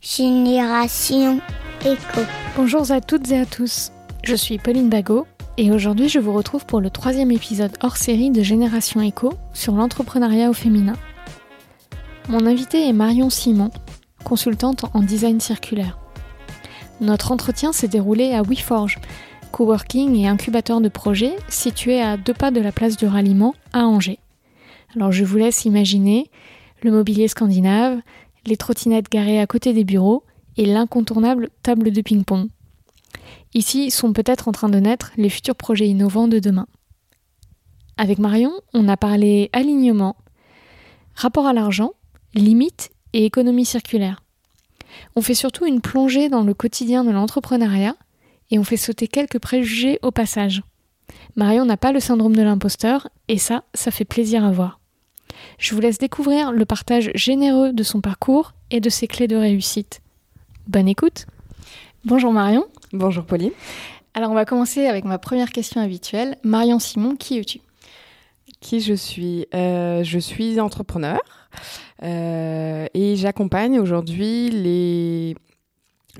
Génération Éco. Bonjour à toutes et à tous, je suis Pauline Bagot et aujourd'hui je vous retrouve pour le troisième épisode hors série de Génération Éco sur l'entrepreneuriat au féminin. Mon invité est Marion Simon, consultante en design circulaire. Notre entretien s'est déroulé à WeForge, coworking et incubateur de projets situé à deux pas de la place du ralliement à Angers. Alors je vous laisse imaginer le mobilier scandinave, les trottinettes garées à côté des bureaux et l'incontournable table de ping-pong. Ici sont peut-être en train de naître les futurs projets innovants de demain. Avec Marion, on a parlé alignement, rapport à l'argent, limites et économie circulaire. On fait surtout une plongée dans le quotidien de l'entrepreneuriat et on fait sauter quelques préjugés au passage. Marion n'a pas le syndrome de l'imposteur et ça, ça fait plaisir à voir. Je vous laisse découvrir le partage généreux de son parcours et de ses clés de réussite. Bonne écoute. Bonjour Marion. Bonjour Pauline. Alors on va commencer avec ma première question habituelle. Marion Simon, qui es-tu? Qui je suis? Euh, Je suis entrepreneur euh, et j'accompagne aujourd'hui les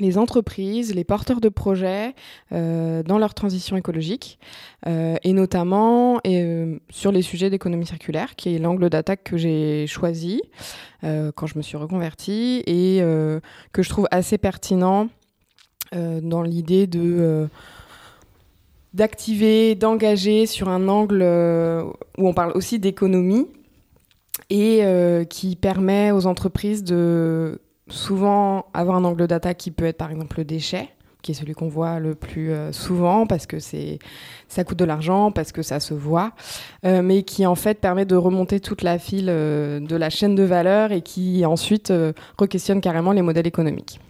les entreprises, les porteurs de projets euh, dans leur transition écologique, euh, et notamment euh, sur les sujets d'économie circulaire, qui est l'angle d'attaque que j'ai choisi quand je me suis reconvertie et que je trouve assez pertinent dans l'idée de d'activer, d'engager sur un angle où on parle aussi d'économie et qui permet aux entreprises de souvent avoir un angle d'attaque qui peut être par exemple le déchet, qui est celui qu'on voit le plus euh, souvent parce que c'est ça coûte de l'argent, parce que ça se voit, euh, mais qui en fait permet de remonter toute la file euh, de la chaîne de valeur et qui ensuite re-questionne carrément les modèles économiques.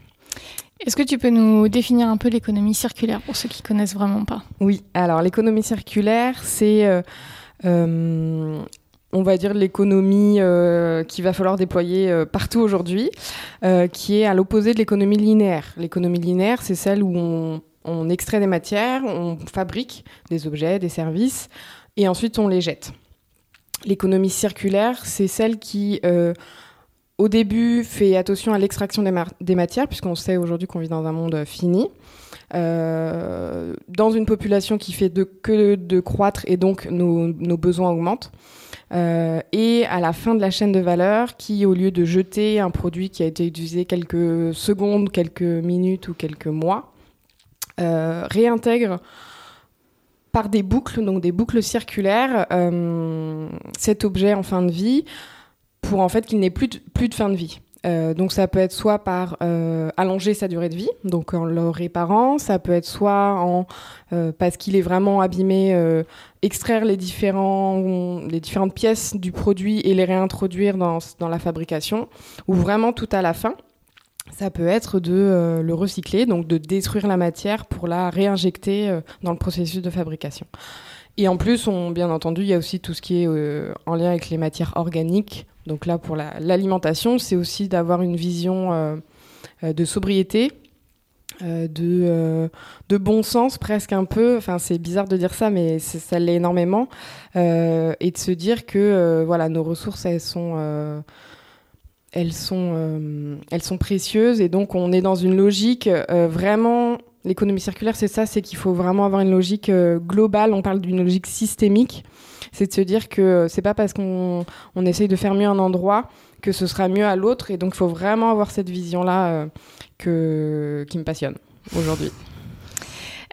Est-ce que tu peux nous définir un peu l'économie circulaire pour ceux qui connaissent vraiment pas? Oui, alors l'économie circulaire, c'est on va dire l'économie euh, qu'il va falloir déployer euh, partout aujourd'hui, euh, qui est à l'opposé de l'économie linéaire. L'économie linéaire, c'est celle où on, extrait des matières, on fabrique des objets, des services, et ensuite on les jette. L'économie circulaire, c'est celle qui, au début, fait attention à l'extraction des, matières, puisqu'on sait aujourd'hui qu'on vit dans un monde fini. dans une population qui fait que de croître et donc nos besoins augmentent. Euh, et à la fin de la chaîne de valeur, qui au lieu de jeter un produit qui a été utilisé quelques secondes, quelques minutes ou quelques mois, euh, réintègre par des boucles, donc des boucles circulaires, euh, cet objet en fin de vie pour en fait qu'il n'ait plus plus de fin de vie. Euh, donc ça peut être soit par euh, allonger sa durée de vie, donc en le réparant, ça peut être soit en euh, parce qu'il est vraiment abîmé, extraire les différentes pièces du produit et les réintroduire dans, dans la fabrication, ou vraiment tout à la fin. Ça peut être de le recycler, donc de détruire la matière pour la réinjecter dans le processus de fabrication. Et en plus, bien entendu, il y a aussi tout ce qui est en lien avec les matières organiques, donc là, pour l'alimentation, c'est aussi d'avoir une vision euh, euh, de sobriété, euh, de, de, bon sens presque un peu. Enfin, c'est bizarre de dire ça, mais ça l'est énormément. et de se dire que voilà, nos ressources, elles sont elles sont, elles sont précieuses et donc on est dans une logique vraiment. L'économie circulaire, c'est ça, c'est qu'il faut vraiment avoir une logique globale. On parle d'une logique systémique c'est de se dire que c'est pas parce qu'on on essaye de faire mieux un endroit que ce sera mieux à l'autre. Et donc, il faut vraiment avoir cette vision-là euh, que, qui me passionne aujourd'hui.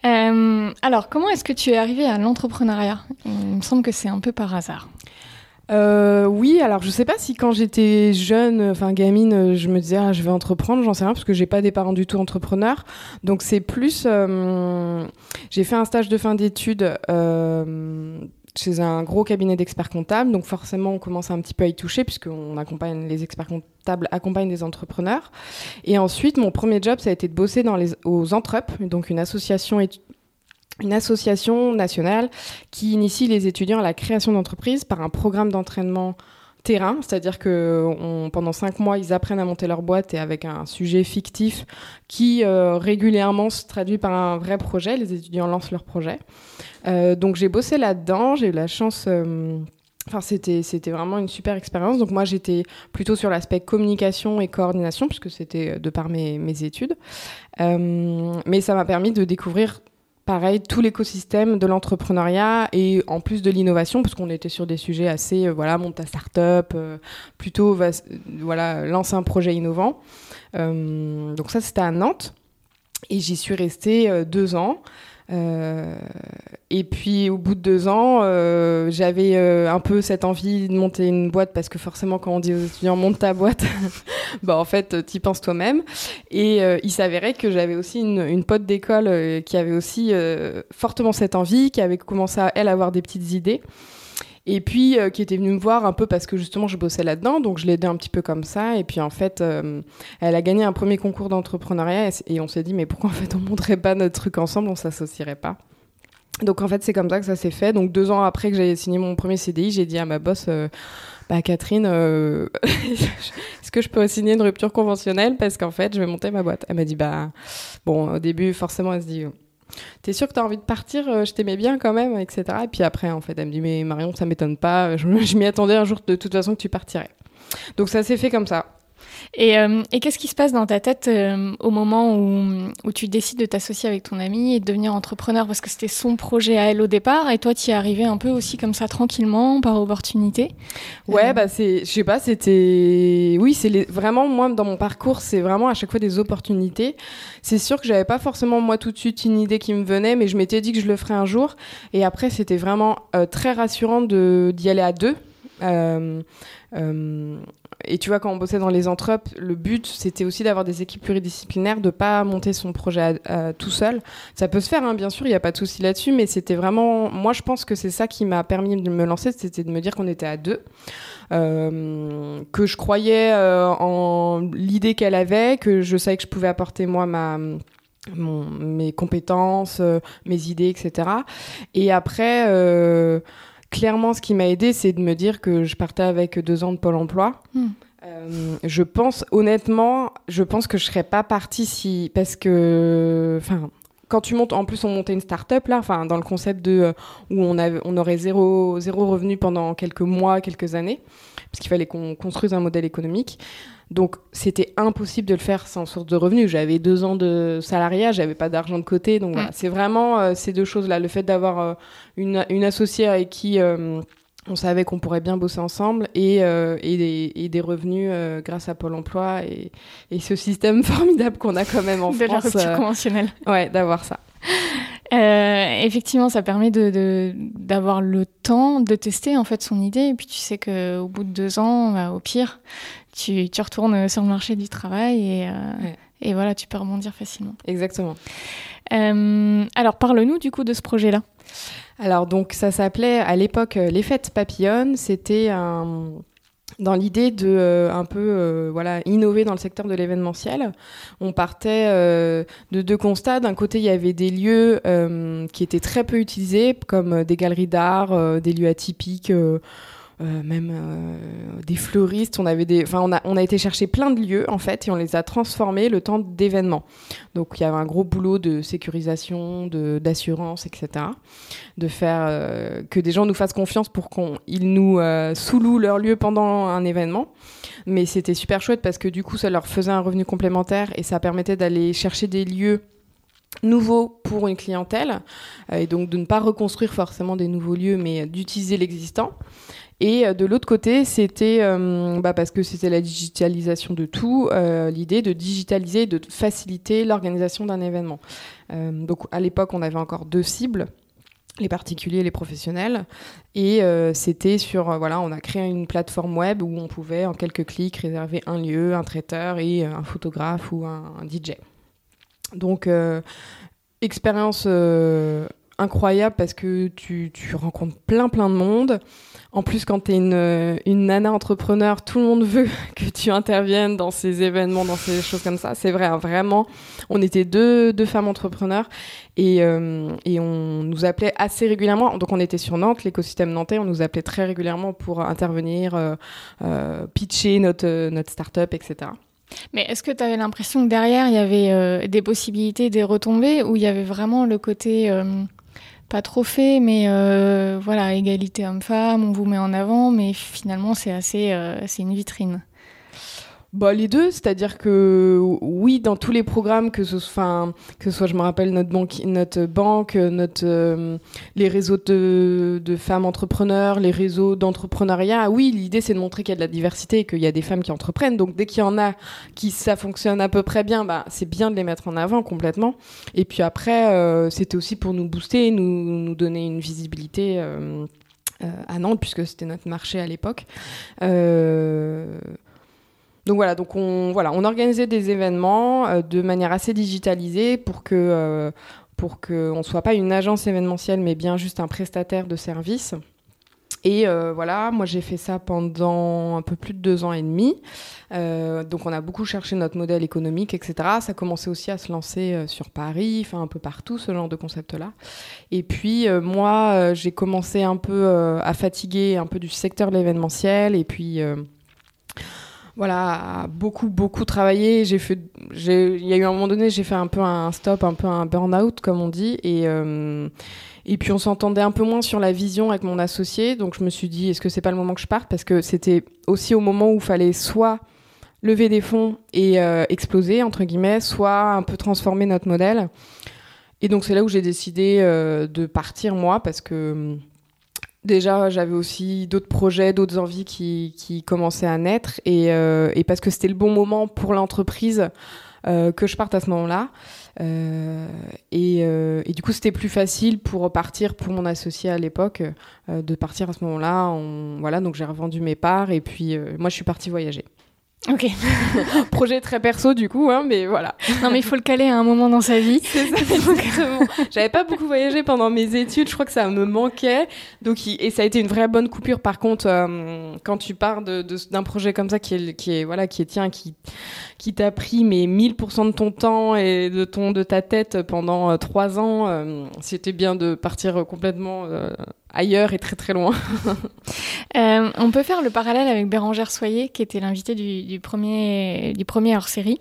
Euh, alors, comment est-ce que tu es arrivée à l'entrepreneuriat? Il me semble que c'est un peu par hasard. Euh, oui, alors je sais pas si quand j'étais jeune, enfin gamine, je me disais ah, je vais entreprendre, j'en sais rien parce que j'ai pas des parents du tout entrepreneurs. Donc c'est plus, j'ai fait un stage de fin d'études chez un gros cabinet d'experts comptables, donc forcément on commence un petit peu à y toucher puisqu'on accompagne les experts comptables accompagnent des entrepreneurs. Et ensuite mon premier job ça a été de bosser dans les aux Entrep, donc une association une association nationale qui initie les étudiants à la création d'entreprises par un programme d'entraînement terrain, c'est-à-dire que pendant cinq mois, ils apprennent à monter leur boîte et avec un sujet fictif qui euh, régulièrement se traduit par un vrai projet. Les étudiants lancent leur projet. Euh, donc j'ai bossé là-dedans, j'ai eu la chance euh, Enfin, c'était, c'était vraiment une super expérience. Donc moi, j'étais plutôt sur l'aspect communication et coordination, puisque c'était de par mes, mes études. Mais ça m'a permis de découvrir, pareil, tout l'écosystème de l'entrepreneuriat et en plus de l'innovation, parce qu'on était sur des sujets assez, euh, voilà, monte ta start-up, euh, plutôt, voilà, lance un projet innovant. Euh, donc ça, c'était à Nantes. Et j'y suis restée euh, deux ans. Euh, et puis au bout de deux ans, euh, j'avais euh, un peu cette envie de monter une boîte parce que forcément quand on dit aux étudiants monte ta boîte, bah en fait t'y penses toi-même. Et il s'avérait que j'avais aussi une, une pote d'école qui avait aussi fortement cette envie, qui avait commencé à elle avoir des petites idées. Et puis euh, qui était venue me voir un peu parce que justement je bossais là-dedans, donc je l'ai aidée un petit peu comme ça. Et puis en fait, euh, elle a gagné un premier concours d'entrepreneuriat et, on s'est dit mais pourquoi en fait on monterait pas notre truc ensemble, on s'associerait pas? Donc en fait c'est comme ça que ça s'est fait. Donc deux ans après que j'ai signé mon premier CDI, j'ai dit à ma boss, euh, bah Catherine, est-ce que je peux signer une rupture conventionnelle? Parce qu'en fait je vais monter ma boîte. Elle m'a dit bah bon au début forcément elle se dit T'es sûr que t'as envie de partir euh, Je t'aimais bien quand même, etc. Et puis après, en fait, elle me dit Mais Marion, ça m'étonne pas. Je, je m'y attendais un jour de toute façon que tu partirais. Donc ça s'est fait comme ça. Et, euh, et qu'est-ce qui se passe dans ta tête euh, au moment où, où tu décides de t'associer avec ton ami et de devenir entrepreneur? Parce que c'était son projet à elle au départ et toi, tu y es arrivé un peu aussi comme ça tranquillement, par opportunité? Ouais, Euh, bah c'est, je sais pas, c'était, oui, c'est les... vraiment moi dans mon parcours, c'est vraiment à chaque fois des opportunités. C'est sûr que j'avais pas forcément moi tout de suite une idée qui me venait, mais je m'étais dit que je le ferais un jour. Et après, c'était vraiment euh, très rassurant de d'y aller à deux. Euh, euh, et tu vois, quand on bossait dans les entrepes, le but, c'était aussi d'avoir des équipes pluridisciplinaires, de pas monter son projet tout seul. Ça peut se faire, hein, bien sûr, il n'y a pas de souci là-dessus, mais c'était vraiment, moi, je pense que c'est ça qui m'a permis de me lancer, c'était de me dire qu'on était à deux, euh, que je croyais euh, en l'idée qu'elle avait, que je savais que je pouvais apporter moi ma mes compétences, euh, mes idées, etc. Et après, clairement, ce qui m'a aidé, c'est de me dire que je partais avec deux ans de Pôle Emploi. Hmm. Euh, je pense, honnêtement, je pense que je serais pas partie si, parce que, enfin, quand tu montes, en plus on montait une start-up là, enfin dans le concept de euh, où on avait, on aurait zéro zéro revenu pendant quelques mois, quelques années, parce qu'il fallait qu'on construise un modèle économique. Donc c'était impossible de le faire sans source de revenus. J'avais deux ans de salariat, j'avais pas d'argent de côté, donc voilà. C'est vraiment euh, ces deux choses-là, le fait d'avoir euh, une, une associée avec qui euh, on savait qu'on pourrait bien bosser ensemble et, et, des, et des revenus grâce à Pôle Emploi et, et ce système formidable qu'on a quand même en de la France. rupture euh, conventionnelle. ouais, d'avoir ça. Euh, effectivement, ça permet de, de- d'avoir le temps de tester en fait son idée. Et puis tu sais que au bout de deux ans, bah, au pire, tu, tu retournes sur le marché du travail et, euh, Ouais. et voilà, tu peux rebondir facilement. Exactement. Euh, alors parle-nous du coup de ce projet-là. Alors donc ça s'appelait à l'époque euh, les fêtes papillonnes. C'était un dans l'idée de euh, un peu euh, voilà innover dans le secteur de l'événementiel. On partait euh, de deux constats. D'un côté, il y avait des lieux qui étaient très peu utilisés, comme des galeries d'art, des lieux atypiques. Euh, même euh, des fleuristes, on avait des, enfin on a, on a été chercher plein de lieux en fait et on les a transformés le temps d'événements. Donc il y avait un gros boulot de sécurisation, de d'assurance, etc. De faire euh, que des gens nous fassent confiance pour qu'ils nous sous-louent leur lieu pendant un événement. Mais c'était super chouette parce que du coup ça leur faisait un revenu complémentaire et ça permettait d'aller chercher des lieux nouveaux pour une clientèle et donc de ne pas reconstruire forcément des nouveaux lieux mais d'utiliser l'existant. Et euh, de l'autre côté, c'était euh, bah, parce que c'était la digitalisation de tout, euh, l'idée de digitaliser, de faciliter l'organisation d'un événement. Donc à l'époque, on avait encore deux cibles les particuliers et les professionnels. Et c'était sur, voilà, on a créé une plateforme web où on pouvait en quelques clics réserver un lieu, un traiteur et un photographe ou un, DJ. Donc, expérience incroyable parce que tu rencontres plein plein de monde. En plus, quand tu es une, une nana entrepreneur, tout le monde veut que tu interviennes dans ces événements, dans ces choses comme ça. C'est vrai, hein, vraiment. On était deux, deux femmes entrepreneurs et, euh, et on nous appelait assez régulièrement. Donc, on était sur Nantes, l'écosystème nantais. On nous appelait très régulièrement pour intervenir, euh, euh, pitcher notre, notre start-up, etc. Mais est-ce que tu avais l'impression que derrière, il y avait des possibilités, des retombées, ou il y avait vraiment le côté pas trop fait, mais euh, voilà, égalité homme-femme, on vous met en avant, mais finalement c'est assez, euh, c'est une vitrine. Bah, les deux, c'est-à-dire que oui, dans tous les programmes, que ce, soit, que soit, je me rappelle, notre banque, notre, banque, euh, les réseaux de, femmes entrepreneurs, les réseaux d'entrepreneuriat, oui, l'idée c'est de montrer qu'il y a de la diversité et qu'il y a des femmes qui entreprennent. Donc dès qu'il y en a qui ça fonctionne à peu près bien, bah, c'est bien de les mettre en avant complètement. Et puis après, euh, c'était aussi pour nous booster, nous, nous donner une visibilité. Euh, à Nantes, puisque c'était notre marché à l'époque. Donc voilà, donc on, voilà, on organisait des événements euh, de manière assez digitalisée pour que euh, pour qu'on ne soit pas une agence événementielle, mais bien juste un prestataire de services. Et euh, voilà, moi j'ai fait ça pendant un peu plus de deux ans et demi. donc on a beaucoup cherché notre modèle économique, etc. Ça commençait aussi à se lancer sur Paris, enfin un peu partout, ce genre de concept-là. Et puis moi j'ai commencé un peu à fatiguer un peu du secteur de l'événementiel. Et puis voilà, beaucoup, beaucoup travaillé. J'ai fait, il y a eu un moment donné, j'ai fait un peu un stop, un peu un burn-out, comme on dit. Et, euh, et puis, on s'entendait un peu moins sur la vision avec mon associé. Donc, je me suis dit, est-ce que c'est pas le moment que je parte? Parce que c'était aussi au moment où il fallait soit lever des fonds et euh, exploser, entre guillemets, soit un peu transformer notre modèle. Et donc, c'est là où j'ai décidé euh, de partir, moi, parce que Déjà, j'avais aussi d'autres projets, d'autres envies qui, commençaient à naître et, euh, et parce que c'était le bon moment pour l'entreprise euh, que je parte à ce moment-là. Euh, et, du coup, c'était plus facile pour partir pour mon associé à l'époque de partir à ce moment-là. Voilà, donc j'ai revendu mes parts et puis moi, je suis partie voyager. Ok. Projet très perso du coup, hein, mais voilà. Non, mais il faut le caler à un moment dans sa vie. C'est ça, exactement. J'avais pas beaucoup voyagé pendant mes études, je crois que ça me manquait. Donc, et ça a été une vraie bonne coupure. Par contre, euh, quand tu pars de, d'un projet comme ça qui est, qui est, voilà, qui est tien, qui, qui t'a pris mais 1000% de ton temps et de, ton, de ta tête pendant euh, trois ans, euh, c'était bien de partir complètement ailleurs et très très loin. euh, on peut faire le parallèle avec Bérangère Soyer, qui était l'invitée du, du, premier, du premier hors-série.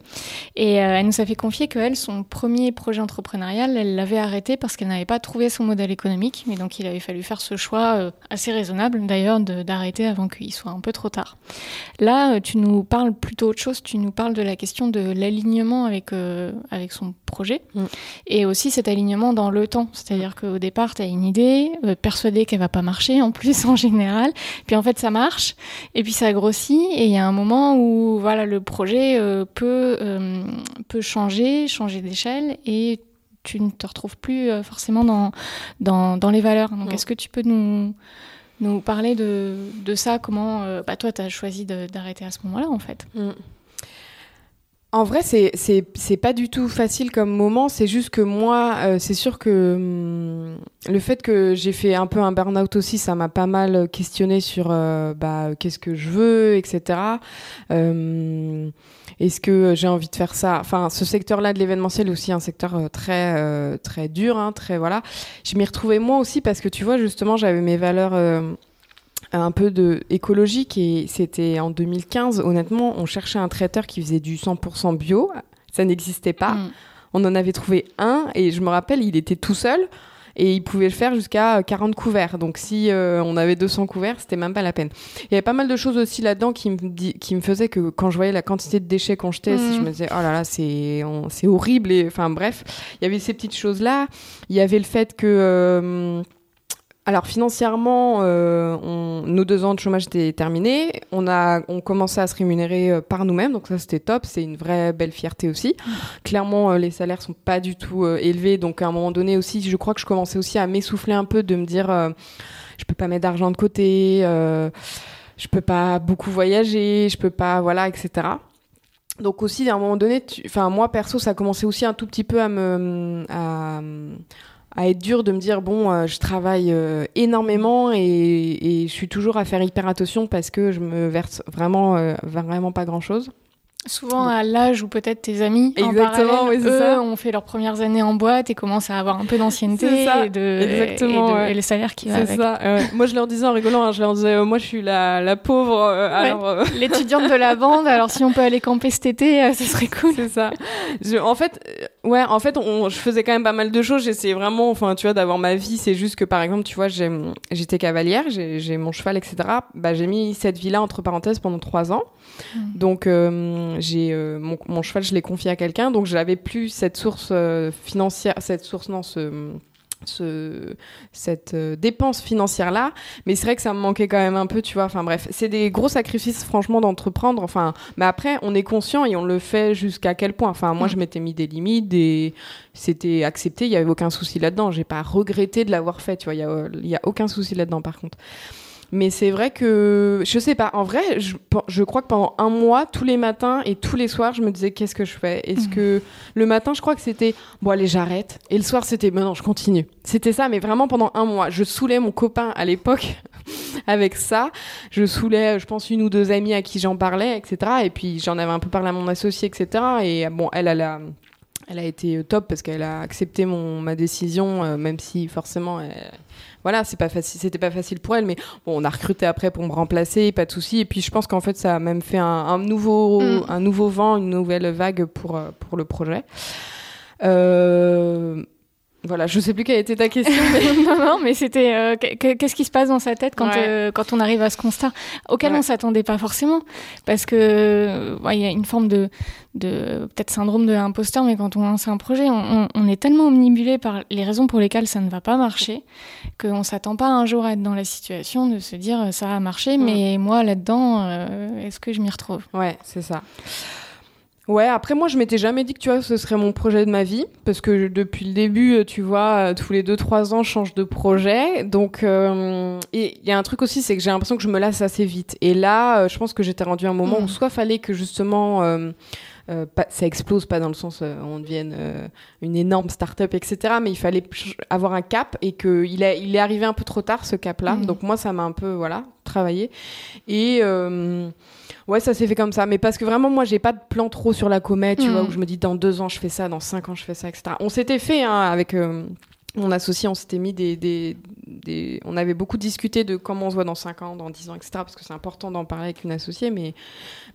Et euh, elle nous a fait confier qu'elle, son premier projet entrepreneurial, elle l'avait arrêté parce qu'elle n'avait pas trouvé son modèle économique. Mais donc il avait fallu faire ce choix euh, assez raisonnable d'ailleurs d'arrêter avant qu'il soit un peu trop tard. Là, tu nous parles plutôt autre chose, tu nous parles de la question de l'alignement avec, avec son projet mm. et aussi cet alignement dans le temps. C'est-à-dire qu'au départ, tu as une idée, persuadée qu'elle va pas marcher en plus en général. Puis en fait ça marche et puis ça grossit et il y a un moment où voilà le projet euh, peut euh, peut changer, changer d'échelle et tu ne te retrouves plus euh, forcément dans, dans, dans les valeurs. Donc est-ce que tu peux nous nous parler de, de ça? Comment bah, toi tu as choisi d'arrêter à ce moment-là en fait? Mm. En vrai, c'est pas du tout facile comme moment. C'est juste que moi, euh, c'est sûr que hum, le fait que j'ai fait un peu un burn-out aussi, ça m'a pas mal questionné sur euh, bah, qu'est-ce que je veux, etc. Euh, Est-ce que j'ai envie de faire ça? Enfin, ce secteur-là de l'événementiel est aussi un secteur euh, très euh, très dur, hein, très voilà. Je m'y retrouvais moi aussi parce que tu vois, justement, j'avais mes valeurs un peu de écologique et c'était en 2015 honnêtement on cherchait un traiteur qui faisait du 100% bio ça n'existait pas mm. on en avait trouvé un et je me rappelle il était tout seul et il pouvait le faire jusqu'à 40 couverts. Donc si euh, on avait 200 couverts c'était même pas la peine. Il y avait pas mal de choses aussi là-dedans qui me qui me faisaient que quand je voyais la quantité de déchets qu'on jetait mm. je me disais oh là là c'est c'est horrible et enfin bref il y avait ces petites choses là il y avait le fait que euh, alors financièrement, euh, nos deux ans de chômage étaient terminés. On a, on commençait à se rémunérer euh, par nous-mêmes, donc ça c'était top. C'est une vraie belle fierté aussi. Clairement, euh, les salaires sont pas du tout élevés, donc à un moment donné aussi, je crois que je commençais aussi à m'essouffler un peu, de me dire, je peux pas mettre d'argent de côté, je peux pas beaucoup voyager, je peux pas, voilà, etc. Donc aussi, à un moment donné, enfin moi perso, ça a commencé aussi un tout petit peu à me, être dur de me dire bon euh, je travaille euh, énormément et, et, je suis toujours à faire hyper attention parce que je me verse vraiment euh, vraiment pas grand chose Souvent à l'âge où peut-être tes amis Exactement, en oui, eux ça. ont fait leurs premières années en boîte et commencent à avoir un peu d'ancienneté et, de, Exactement, et, de, ouais. et le salaire qui va avec. Ça, ouais. moi je leur disais en rigolant, hein, je leur disais moi je suis la, la pauvre l'étudiante de la bande alors si on peut aller camper cet été ce serait cool. C'est ça. Je, en fait Ouais, en fait, on, je faisais quand même pas mal de choses. J'essayais vraiment, enfin, tu vois, d'avoir ma vie. C'est juste que, par exemple, tu vois, j'étais cavalière, j'ai mon cheval, etc. Bah, j'ai mis cette vie-là entre parenthèses pendant trois ans. Mmh. Donc, euh, j'ai euh, mon, mon, cheval, je l'ai confié à quelqu'un. Donc, j'avais plus cette source euh, financière, cette source, non, ce ce, cette euh, dépense financière là mais c'est vrai que ça me manquait quand même un peu tu vois. Enfin bref c'est des gros sacrifices franchement d'entreprendre. Enfin mais après on est conscient et on le fait jusqu'à quel point. Enfin moi mm. je m'étais mis des limites et c'était accepté. Il y avait aucun souci là dedans j'ai pas regretté de l'avoir fait tu vois. Il y a, y a aucun souci là dedans par contre mais c'est vrai que, je sais pas, en vrai, je, je, crois que pendant un mois, tous les matins et tous les soirs, je me disais qu'est-ce que je fais? Est-ce mhm. que le matin, je crois que c'était bon, allez, j'arrête. Et le soir, c'était non, je continue. C'était ça, mais vraiment pendant un mois. Je saoulais mon copain à l'époque avec ça. Je saoulais, je pense, une ou deux amies à qui j'en parlais, etc. Et puis j'en avais un peu parlé à mon associé, etc. Et bon, elle, elle a. Elle a été top parce qu'elle a accepté mon, ma décision, euh, même si forcément voilà, c'est pas facile, c'était pas facile pour elle, mais bon, on a recruté après pour me remplacer, pas de souci. Et puis je pense qu'en fait, ça a même fait un, nouveau, mm. un nouveau vent, une nouvelle vague pour, euh, pour le projet. Euh, voilà, je sais plus quelle était ta question. Mais... non, non, mais c'était euh, qu'est-ce qui se passe dans sa tête quand, euh, quand on arrive à ce constat auquel on s'attendait pas forcément, parce que il y a une forme de, de peut-être syndrome de l'imposteur, mais quand on lance un projet, on, on, est tellement omnibulé par les raisons pour lesquelles ça ne va pas marcher qu'on s'attend pas un jour à être dans la situation de se dire ça a marché, mais moi là-dedans, euh, est-ce que je m'y retrouve? Ouais, c'est ça. Ouais, après moi je m'étais jamais dit que tu vois ce serait mon projet de ma vie parce que depuis le début euh, tu vois euh, tous les deux trois ans je change de projet donc euh, et il y a un truc aussi c'est que j'ai l'impression que je me lasse assez vite et là je pense que j'étais rendu à un moment où mm. soit fallait que justement ça explose pas dans le sens on devienne une énorme start-up etc mais il fallait avoir un cap et que il, a, il est arrivé un peu trop tard ce cap là mm. donc moi ça m'a un peu voilà travaillé et Ouais, ça s'est fait comme ça. Mais parce que vraiment, moi, j'ai pas de plan trop sur la comète, tu vois, mm. où je me dis dans deux ans, je fais ça, dans cinq ans, je fais ça, etc. On s'était fait hein, avec. Mon associé, on s'était mis des, des, des, On avait beaucoup discuté de comment on se voit dans 5 ans, dans 10 ans, etc. Parce que c'est important d'en parler avec une associée. Mais,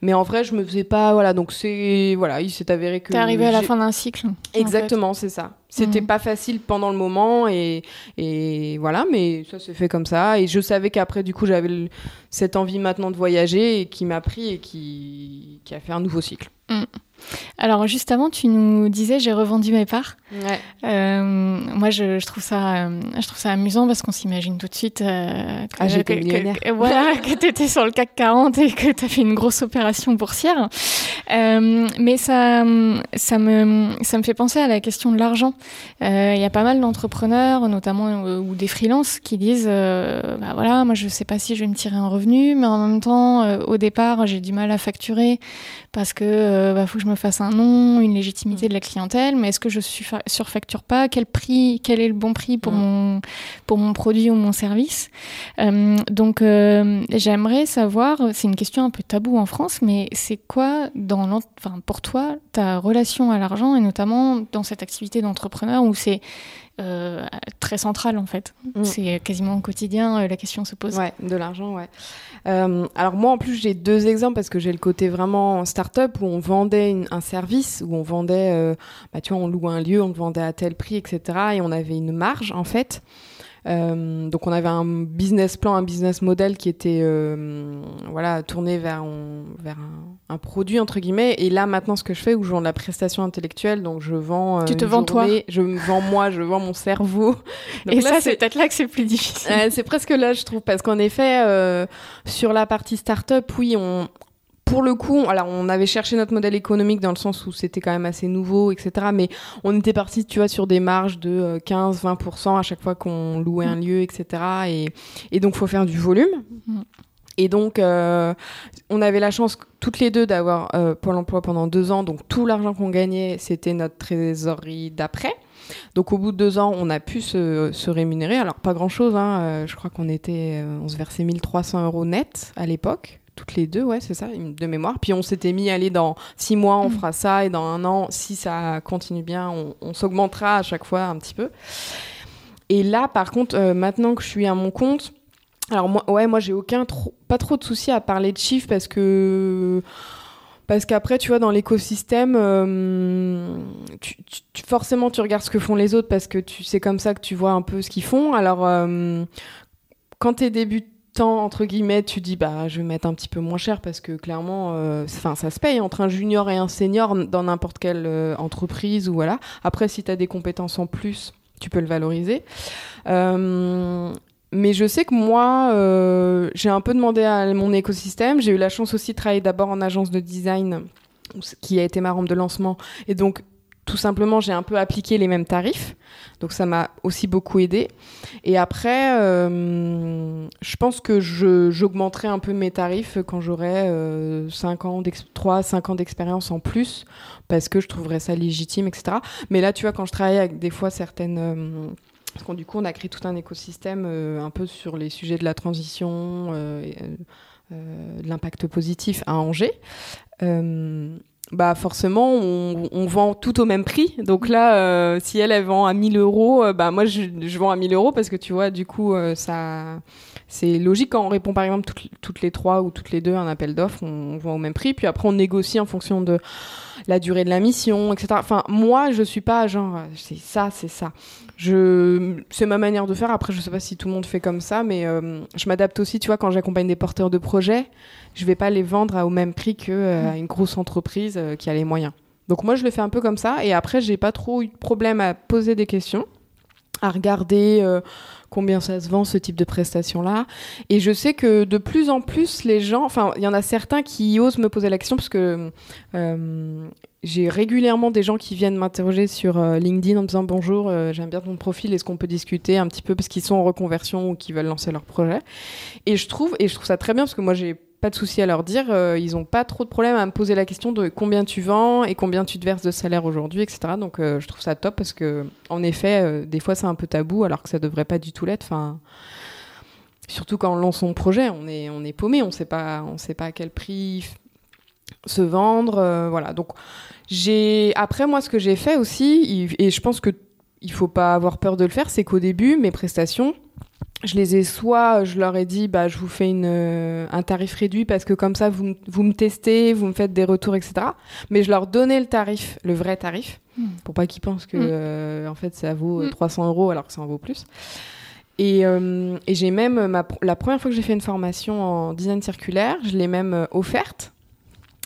mais en vrai, je me faisais pas. Voilà, donc c'est. Voilà, il s'est avéré que. T'es arrivé à la fin d'un cycle. Exactement, c'est ça. C'était mhm. pas facile pendant le moment et, et voilà, mais ça s'est fait comme ça. Et je savais qu'après, du coup, j'avais cette envie maintenant de voyager et qui m'a pris et qui, qui a fait un nouveau cycle. Mm. Alors juste avant, tu nous disais j'ai revendu mes parts. Euh, moi, je, trouve ça, euh, je trouve ça amusant parce qu'on s'imagine tout de suite euh, que, ah, voilà, tu étais sur le CAC 40 et que tu as fait une grosse opération boursière. mais ça, ça me, ça me fait penser à la question de l'argent. Il y a pas mal d'entrepreneurs, notamment ou des freelances, qui disent, bah voilà, moi je sais pas si je vais me tirer un revenu, mais en même temps, au départ, j'ai du mal à facturer parce que bah, faut que je me fasse un nom, une légitimité de la clientèle, mais est-ce que je surfacture pas Quel prix, quel est le bon prix pour, mon, pour mon produit ou mon service? Euh, Donc, euh, j'aimerais savoir, c'est une question un peu tabou en France, mais c'est quoi, dans enfin, pour toi, ta relation à l'argent, et notamment dans cette activité d'entrepreneur où c'est euh, très central en fait. Mm. C'est quasiment au quotidien, la question se pose. Ouais, de l'argent, ouais. Euh, alors moi en plus j'ai deux exemples parce que j'ai le côté vraiment start-up où on vendait un service, où on vendait, euh, bah, tu vois, on louait un lieu, on le vendait à tel prix, etc. Et on avait une marge en fait. Euh, donc on avait un business plan, un business model qui était euh, voilà tourné vers, vers un, produit entre guillemets. Et là maintenant ce que je fais, où je vends de la prestation intellectuelle, donc je vends. Euh, tu te vends toi Je me vends moi, je vends mon cerveau. et ça c'est peut-être là que c'est plus difficile. c'est presque là je trouve parce qu'en effet sur la partie start-up, oui on pour le coup, alors on avait cherché notre modèle économique dans le sens où c'était quand même assez nouveau, etc. Mais on était parti, tu vois, sur des marges de 15-20% euh, à chaque fois qu'on louait un mm. lieu, etc. Et, et donc, faut faire du volume. Mm. Et donc, euh, on avait la chance toutes les deux d'avoir euh, Pôle emploi pendant deux ans. Donc, tout l'argent qu'on gagnait, c'était notre trésorerie d'après. Donc, au bout de deux ans, on a pu se, se rémunérer. Alors, pas grand-chose. Hein. je crois qu'on était, on se versait 1300 euros net à l'époque toutes les deux, ouais, c'est ça, de mémoire. Puis on s'était mis à aller dans six mois, on mm. fera ça, et dans un an, si ça continue bien, on, s'augmentera à chaque fois un petit peu. Et là, par contre, euh, maintenant que je suis à mon compte, alors moi, ouais, moi j'ai aucun pas trop de soucis à parler de chiffres parce que parce qu'après, tu vois, dans l'écosystème, euh, forcément, tu regardes ce que font les autres parce que tu c'est comme ça que tu vois un peu ce qu'ils font. Alors, euh, quand tu es débutant, entre guillemets, tu dis bah je vais mettre un petit peu moins cher parce que clairement, euh, enfin ça se paye entre un junior et un senior dans n'importe quelle euh, entreprise ou voilà. Après, si tu as des compétences en plus, tu peux le valoriser. mais je sais que moi, j'ai un peu demandé à mon écosystème. J'ai eu la chance aussi de travailler d'abord en agence de design qui a été ma rampe de lancement. Et donc, tout simplement, j'ai un peu appliqué les mêmes tarifs. Donc, ça m'a aussi beaucoup aidé. Et après, euh, je pense que j'augmenterai un peu mes tarifs quand j'aurai euh, 5 ans 3 5 ans d'expérience en plus, parce que je trouverais ça légitime, etc. Mais là, tu vois, quand je travaille avec des fois certaines. Euh, parce qu'on du coup, on a créé tout un écosystème euh, un peu sur les sujets de la transition, de l'impact positif à Angers bah forcément on, vend tout au même prix. Donc là, euh, si elle, elle vend à 1000 euros, euh, bah moi je, vends à 1000 euros parce que tu vois, du coup, euh, ça, c'est logique quand on répond par exemple toutes, les trois ou toutes les deux à un appel d'offres, on, vend au même prix. Puis après on négocie en fonction de la durée de la mission, etc. Enfin moi je suis pas genre c'est ça, c'est ça. C'est ma manière de faire. Après je sais pas si tout le monde fait comme ça, mais je m'adapte aussi. Tu vois quand j'accompagne des porteurs de projets je vais pas les vendre au même prix que euh, une grosse entreprise euh, qui a les moyens. Donc moi je le fais un peu comme ça et après j'ai pas trop eu de problème à poser des questions, à regarder euh, combien ça se vend ce type de prestation là et je sais que de plus en plus les gens enfin il y en a certains qui osent me poser la question parce que j'ai régulièrement des gens qui viennent m'interroger sur LinkedIn en me disant bonjour, j'aime bien ton profil, est-ce qu'on peut discuter un petit peu parce qu'ils sont en reconversion ou qui veulent lancer leur projet? Et je trouve et je trouve ça très bien parce que moi j'ai pas de souci à leur dire. Euh, ils n'ont pas trop de problème à me poser la question de combien tu vends et combien tu te verses de salaire aujourd'hui, etc. Donc euh, je trouve ça top parce que, en effet, euh, des fois c'est un peu tabou alors que ça devrait pas du tout l'être. Enfin, surtout quand on lance son projet, on est, on est paumé, on sait pas, on sait pas à quel prix se vendre, voilà. Donc j'ai, après moi, ce que j'ai fait aussi, et je pense que il faut pas avoir peur de le faire, c'est qu'au début, mes prestations, je les ai soit, je leur ai dit, bah, je vous fais une, euh, un tarif réduit parce que comme ça, vous, vous me testez, vous me faites des retours, etc. Mais je leur donnais le tarif, le vrai tarif, hmm. pour pas qu'ils pensent que, hmm. euh, en fait, ça vaut 300 hmm. euros alors que ça en vaut plus. Et, euh, et j'ai même, ma, la première fois que j'ai fait une formation en design circulaire, je l'ai même offerte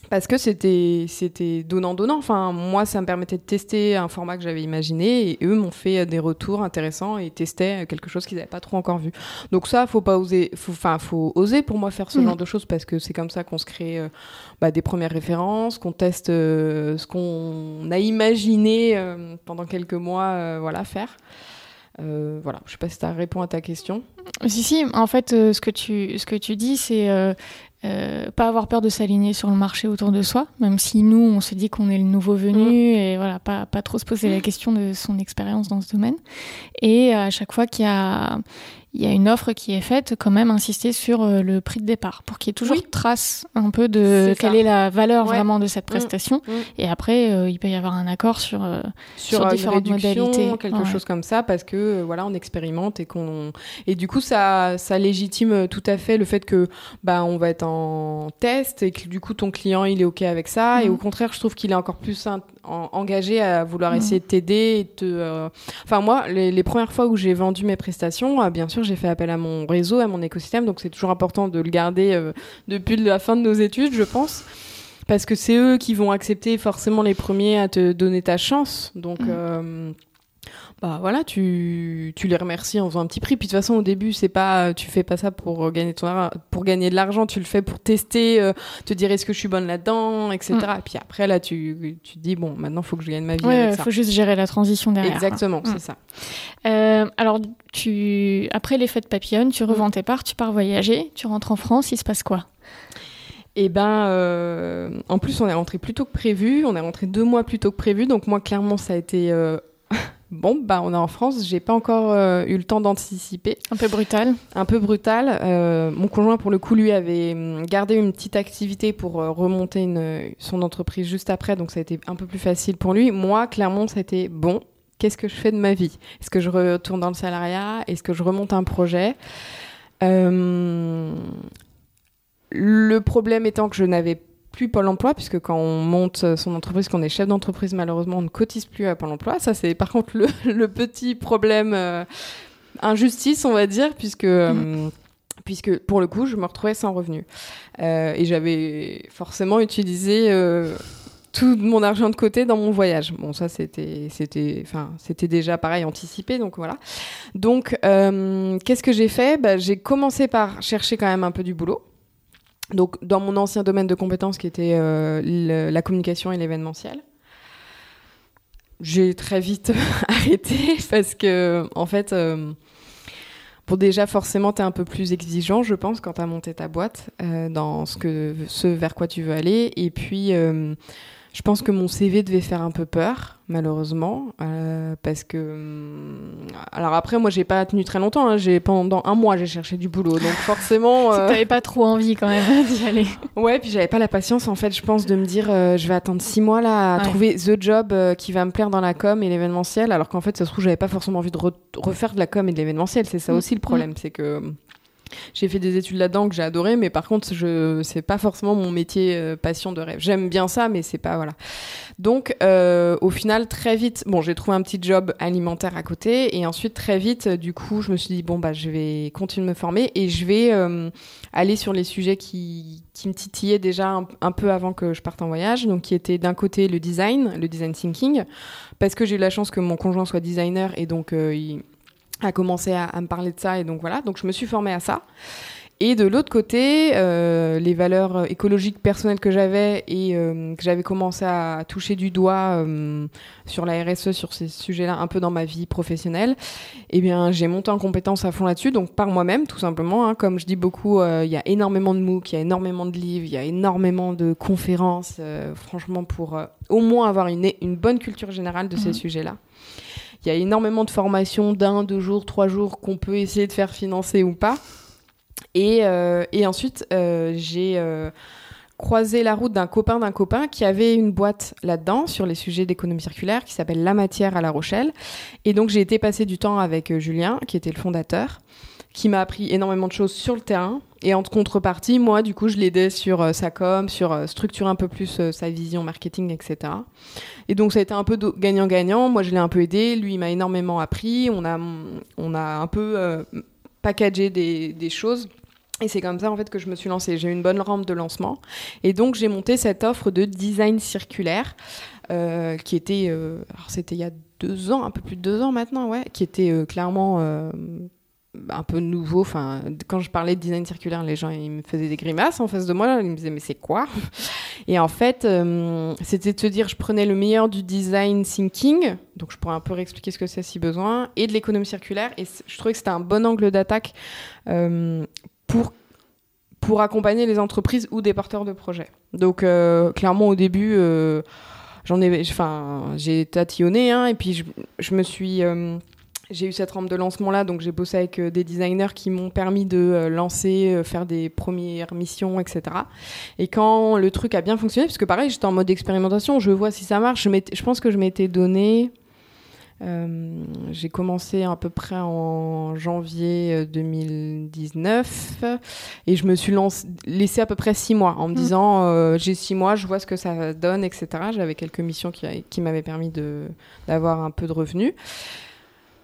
parce que c'était c'était donnant donnant. Enfin, moi, ça me permettait de tester un format que j'avais imaginé et eux m'ont fait euh, des retours intéressants et testaient euh, quelque chose qu'ils n'avaient pas trop encore vu. Donc ça, faut pas oser. Enfin, faut, oser pour moi faire ce mm. genre de choses parce que c'est comme ça qu'on se crée euh, bah, des premières références, qu'on teste ce qu'on a imaginé pendant quelques mois, voilà, faire. voilà, je sais pas si ça répond à ta question. Si, si, en fait, ce, que tu, ce que tu dis, c'est euh, pas avoir peur de s'aligner sur le marché autour de soi, même si nous, on se dit qu'on est le nouveau venu mm. et voilà, pas, pas trop se poser la question de son expérience dans ce domaine. Et à chaque fois qu'il y a, il y a une offre qui est faite, quand même insister sur euh, le prix de départ pour qu'il y ait toujours trace un peu de quelle est la valeur vraiment de cette mm. prestation. Mm. Et après, euh, il peut y avoir un accord sur, euh, sur, différentes modalités. quelque chose comme ça, parce que voilà, on expérimente et qu'on et du coup ça ça légitime tout à fait le fait que bah on va être en test et que du coup ton client il est ok avec ça. Et mm. au contraire, je trouve qu'il est encore plus engagé à vouloir essayer de t'aider te. Enfin moi, les, les premières fois où j'ai vendu mes prestations, bien sûr j'ai fait appel à mon réseau, à mon écosystème, donc c'est toujours important de le garder euh, depuis la fin de nos études, je pense. Parce que c'est eux qui vont accepter forcément les premiers à te donner ta chance. Donc, mmh. Euh, bah voilà, tu, tu, les remercies en faisant un petit prix. Puis de toute façon, au début, c'est pas, tu fais pas ça pour gagner ton, pour gagner de l'argent. Tu le fais pour tester, euh, te dire est-ce que je suis bonne là-dedans, etc. Et mm. puis après, là, tu, tu te dis bon, maintenant, il faut que je gagne ma vie. Ouais, il faut juste gérer la transition derrière. Exactement, c'est mm. ça. Euh, alors, tu, après l'effet de papillon, tu revends tes parts, tu pars voyager, tu rentres en France, il se passe quoi? Et eh ben, euh, en plus, on est rentré plus tôt que prévu. On est rentré deux mois plus tôt que prévu. Donc moi, clairement, ça a été Bon, bah, on est en France, j'ai pas encore euh, eu le temps d'anticiper. Un peu brutal. Un peu brutal. Euh, mon conjoint, pour le coup, lui, avait hum, gardé une petite activité pour euh, remonter une, son entreprise juste après, donc ça a été un peu plus facile pour lui. Moi, clairement, ça a été bon. Qu'est-ce que je fais de ma vie? Est-ce que je retourne dans le salariat? Est-ce que je remonte un projet? Le problème étant que je n'avais plus Pôle emploi, puisque quand on monte son entreprise, qu'on est chef d'entreprise, malheureusement, on ne cotise plus à Pôle emploi. Ça, c'est par contre le, petit problème euh, injustice, on va dire, puisque, euh, puisque pour le coup, je me retrouvais sans revenu. et j'avais forcément utilisé tout mon argent de côté dans mon voyage. Bon, ça, c'était, c'était, enfin, c'était déjà pareil anticipé, donc voilà. Donc, qu'est-ce que j'ai fait? Bah, J'ai commencé par chercher quand même un peu du boulot donc dans mon ancien domaine de compétences qui était euh, la communication et l'événementiel. J'ai très vite arrêté parce que en fait euh, pour déjà forcément tu es un peu plus exigeant je pense quand tu as monté ta boîte euh, dans ce que ce vers quoi tu veux aller et puis je pense que mon CV devait faire un peu peur, malheureusement, euh, parce que. Hum, alors après, moi, j'ai pas tenu très longtemps. Hein. J'ai pendant un mois, j'ai cherché du boulot, donc forcément. Euh... T'avais pas trop envie quand même d'y aller. Ouais, puis j'avais pas la patience, en fait, je pense, de me dire, euh, je vais attendre six mois là à trouver the job euh, qui va me plaire dans la com et l'événementiel, alors qu'en fait, ça se trouve, j'avais pas forcément envie de refaire de la com et de l'événementiel. C'est ça mm. aussi le problème, mm. c'est que j'ai fait des études là-dedans que j'ai adoré, mais par contre, je c'est pas forcément mon métier euh, passion de rêve. J'aime bien ça, mais c'est pas voilà. Donc, euh, au final, très vite, bon, j'ai trouvé un petit job alimentaire à côté, et ensuite très vite, du coup, je me suis dit bon bah, je vais continuer de me former et je vais euh, aller sur les sujets qui, qui me titillaient déjà un, peu avant que je parte en voyage, donc qui étaient d'un côté le design, le design thinking, parce que j'ai eu la chance que mon conjoint soit designer et donc il a commencé à, me parler de ça et donc voilà donc je me suis formée à ça et de l'autre côté euh, les valeurs écologiques personnelles que j'avais et euh, que j'avais commencé à toucher du doigt euh, sur la RSE sur ces sujets-là un peu dans ma vie professionnelle eh bien j'ai monté en compétence à fond là-dessus donc par moi-même tout simplement hein. comme je dis beaucoup il y a énormément de MOOC il y a énormément de livres il y a énormément de conférences franchement pour au moins avoir une, une bonne culture générale de ces mmh. sujets-là il y a énormément de formations d'un, deux jours, trois jours qu'on peut essayer de faire financer ou pas. Et, euh, ensuite, euh, j'ai euh, croisé la route d'un copain d'un copain qui avait une boîte là-dedans sur les sujets d'économie circulaire qui s'appelle La Matière à La Rochelle. Et donc, j'ai été passer du temps avec Julien, qui était le fondateur qui m'a appris énormément de choses sur le terrain. Et en contrepartie, moi, du coup, je l'aidais sur euh, sa com, sur euh, structurer un peu plus euh, sa vision marketing, etc. Et donc, ça a été un peu gagnant-gagnant. Moi, je l'ai un peu aidé. Lui, il m'a énormément appris. On a, on a un peu packagé des, choses. Et c'est comme ça en fait que je me suis lancée. J'ai eu une bonne rampe de lancement. Et donc j'ai monté cette offre de design circulaire qui était, alors c'était il y a deux ans, un peu plus de deux ans maintenant, ouais, qui était clairement un peu nouveau. Quand je parlais de design circulaire, les gens me faisaient des grimaces en face de moi. Ils me disaient mais c'est quoi Et en fait, euh, c'était de se dire je prenais le meilleur du design thinking, donc je pourrais un peu réexpliquer ce que c'est si besoin, et de l'économie circulaire. Et je trouvais que c'était un bon angle d'attaque euh, pour pour accompagner les entreprises ou des porteurs de projets. Donc euh, clairement au début. J'en ai, enfin, j'ai tatillonné, hein, et puis je me suis, j'ai eu cette rampe de lancement là, donc j'ai bossé avec euh, des designers qui m'ont permis de euh, lancer, euh, faire des premières missions, etc. Et quand le truc a bien fonctionné, parce que pareil, j'étais en mode expérimentation, je vois si ça marche. Je, je pense que je m'étais donné. j'ai commencé à peu près en janvier 2019 et je me suis laissé à peu près six mois en me mmh. disant j'ai six mois, je vois ce que ça donne, etc. J'avais quelques missions qui, qui m'avaient permis d'avoir un peu de revenus.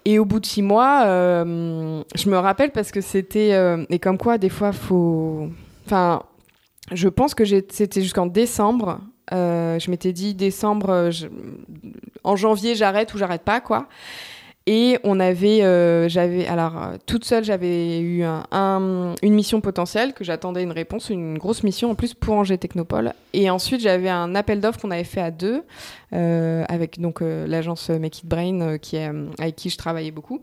Et au bout de six mois, euh, je me rappelle parce que c'était euh, et comme quoi des fois faut, enfin, je pense que c'était jusqu'en décembre. Euh, je m'étais dit décembre, en janvier j'arrête ou j'arrête pas quoi. Et on avait, euh, j'avais, alors euh, toute seule, j'avais eu un, une mission potentielle que j'attendais une réponse, une grosse mission en plus pour Angers Technopole. Et ensuite, j'avais un appel d'offres qu'on avait fait à deux euh, avec donc l'agence Make It Brain qui est, avec qui je travaillais beaucoup.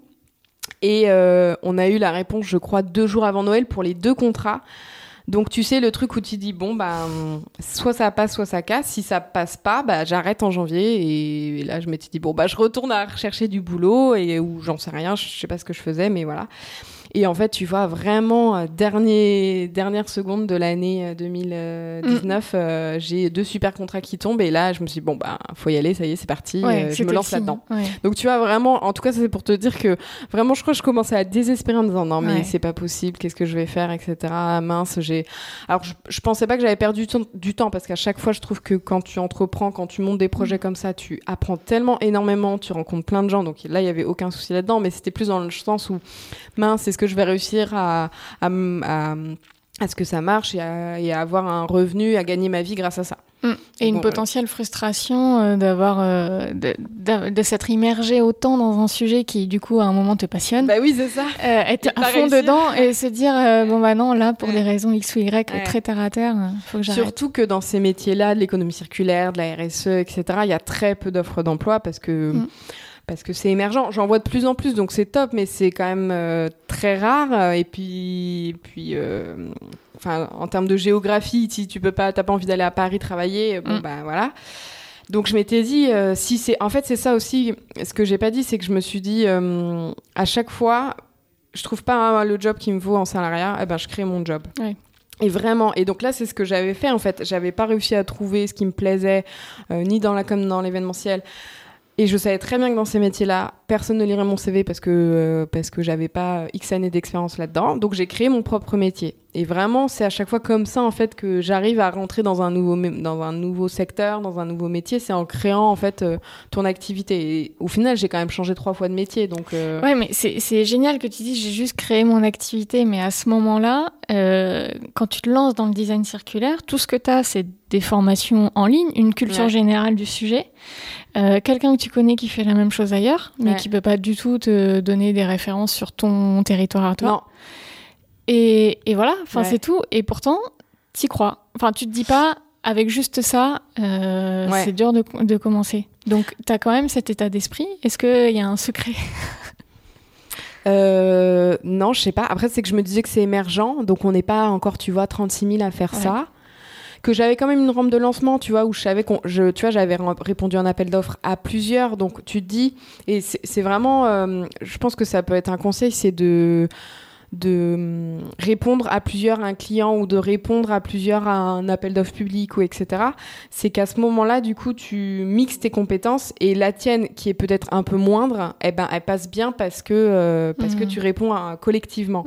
Et on a eu la réponse, je crois, deux jours avant Noël pour les deux contrats. Donc tu sais le truc où tu dis bon bah soit ça passe soit ça casse. Si ça passe pas, bah j'arrête en janvier et, là je m'étais dit bon bah je retourne à rechercher du boulot et ou j'en sais rien, je sais pas ce que je faisais mais voilà. Et en fait, tu vois, vraiment, euh, dernier, dernière seconde de l'année 2019, mm. j'ai deux super contrats qui tombent. Et là, je me suis dit, bon, bah, faut y aller, ça y est, c'est parti, je me lance là-dedans. Donc, tu vois, vraiment, en tout cas, c'est pour te dire que vraiment, je crois que je commençais à désespérer en me disant, non, mais c'est pas possible, qu'est-ce que je vais faire, etc. mince, j'ai. Alors, je, je, pensais pas que j'avais perdu du temps parce qu'à chaque fois, je trouve que quand tu entreprends, quand tu montes des projets mm. comme ça, tu apprends tellement énormément, tu rencontres plein de gens. Donc là, il y avait aucun souci là-dedans, mais c'était plus dans le sens où, mince, est-ce que je vais réussir à, à, à, ce que ça marche et à, avoir un revenu, à gagner ma vie grâce à ça. Mm. Et une potentielle frustration euh, d'avoir euh, de, s'être immergé autant dans un sujet qui du coup à un moment te passionne. Bah oui c'est ça. Euh, être à fond dedans et se dire bon bah non là pour des raisons x ou y très terre à terre faut que j'arrête. Surtout que dans ces métiers-là de l'économie circulaire, de la RSE etc. Il y a très peu d'offres d'emploi parce que mm parce que c'est émergent. J'en vois de plus en plus, donc c'est top, mais c'est quand même euh, très rare. Et puis, puis euh, enfin, en termes de géographie, si tu peux pas, t'as pas envie d'aller à Paris travailler, bon mm. bah voilà. Donc je m'étais dit, euh, si c'est, en fait c'est ça aussi. Ce que j'ai pas dit, c'est que je me suis dit, à chaque fois, je trouve pas le job qui me vaut en salariat, eh ben je crée mon job. Et vraiment, et donc là, c'est ce que j'avais fait en fait. J'avais pas réussi à trouver ce qui me plaisait, ni dans la comme dans l'événementiel. Et je savais très bien que dans ces métiers-là, personne ne lirait mon CV parce que, euh, parce que j'avais pas X années d'expérience là-dedans. Donc j'ai créé mon propre métier. Et vraiment, c'est à chaque fois comme ça en fait que j'arrive à rentrer dans un nouveau dans un nouveau secteur, dans un nouveau métier. C'est en créant en fait euh, ton activité. Et au final, j'ai quand même changé trois fois de métier. Donc euh... ouais, mais c'est génial que tu dises j'ai juste créé mon activité. Mais à ce moment-là, euh, quand tu te lances dans le design circulaire, tout ce que tu as, c'est des formations en ligne, une culture générale du sujet, quelqu'un que tu connais qui fait la même chose ailleurs, mais qui peut pas du tout te donner des références sur ton territoire à toi. Non. Et, et voilà, enfin c'est tout. Et pourtant, t'y crois. Enfin, tu te dis pas, avec juste ça, euh, c'est dur de, de, commencer. Donc, tu as quand même cet état d'esprit. Est-ce qu'il y a un secret? Euh, Non, je sais pas. Après, c'est que je me disais que c'est émergent. Donc, on n'est pas encore, tu vois, 36 000 à faire ça que j'avais quand même une rampe de lancement, tu vois, où je savais qu'on, je, tu vois, j'avais répondu à un appel d'offres à plusieurs, donc tu te dis, et c'est vraiment, euh, je pense que ça peut être un conseil, c'est de de hum, répondre à plusieurs un client ou de répondre à plusieurs à un appel d'offres public ou etc. C'est qu'à ce moment-là, du coup, tu mixes tes compétences et la tienne, qui est peut-être un peu moindre, eh ben, elle passe bien parce que, euh, parce que mmh. tu réponds à, collectivement.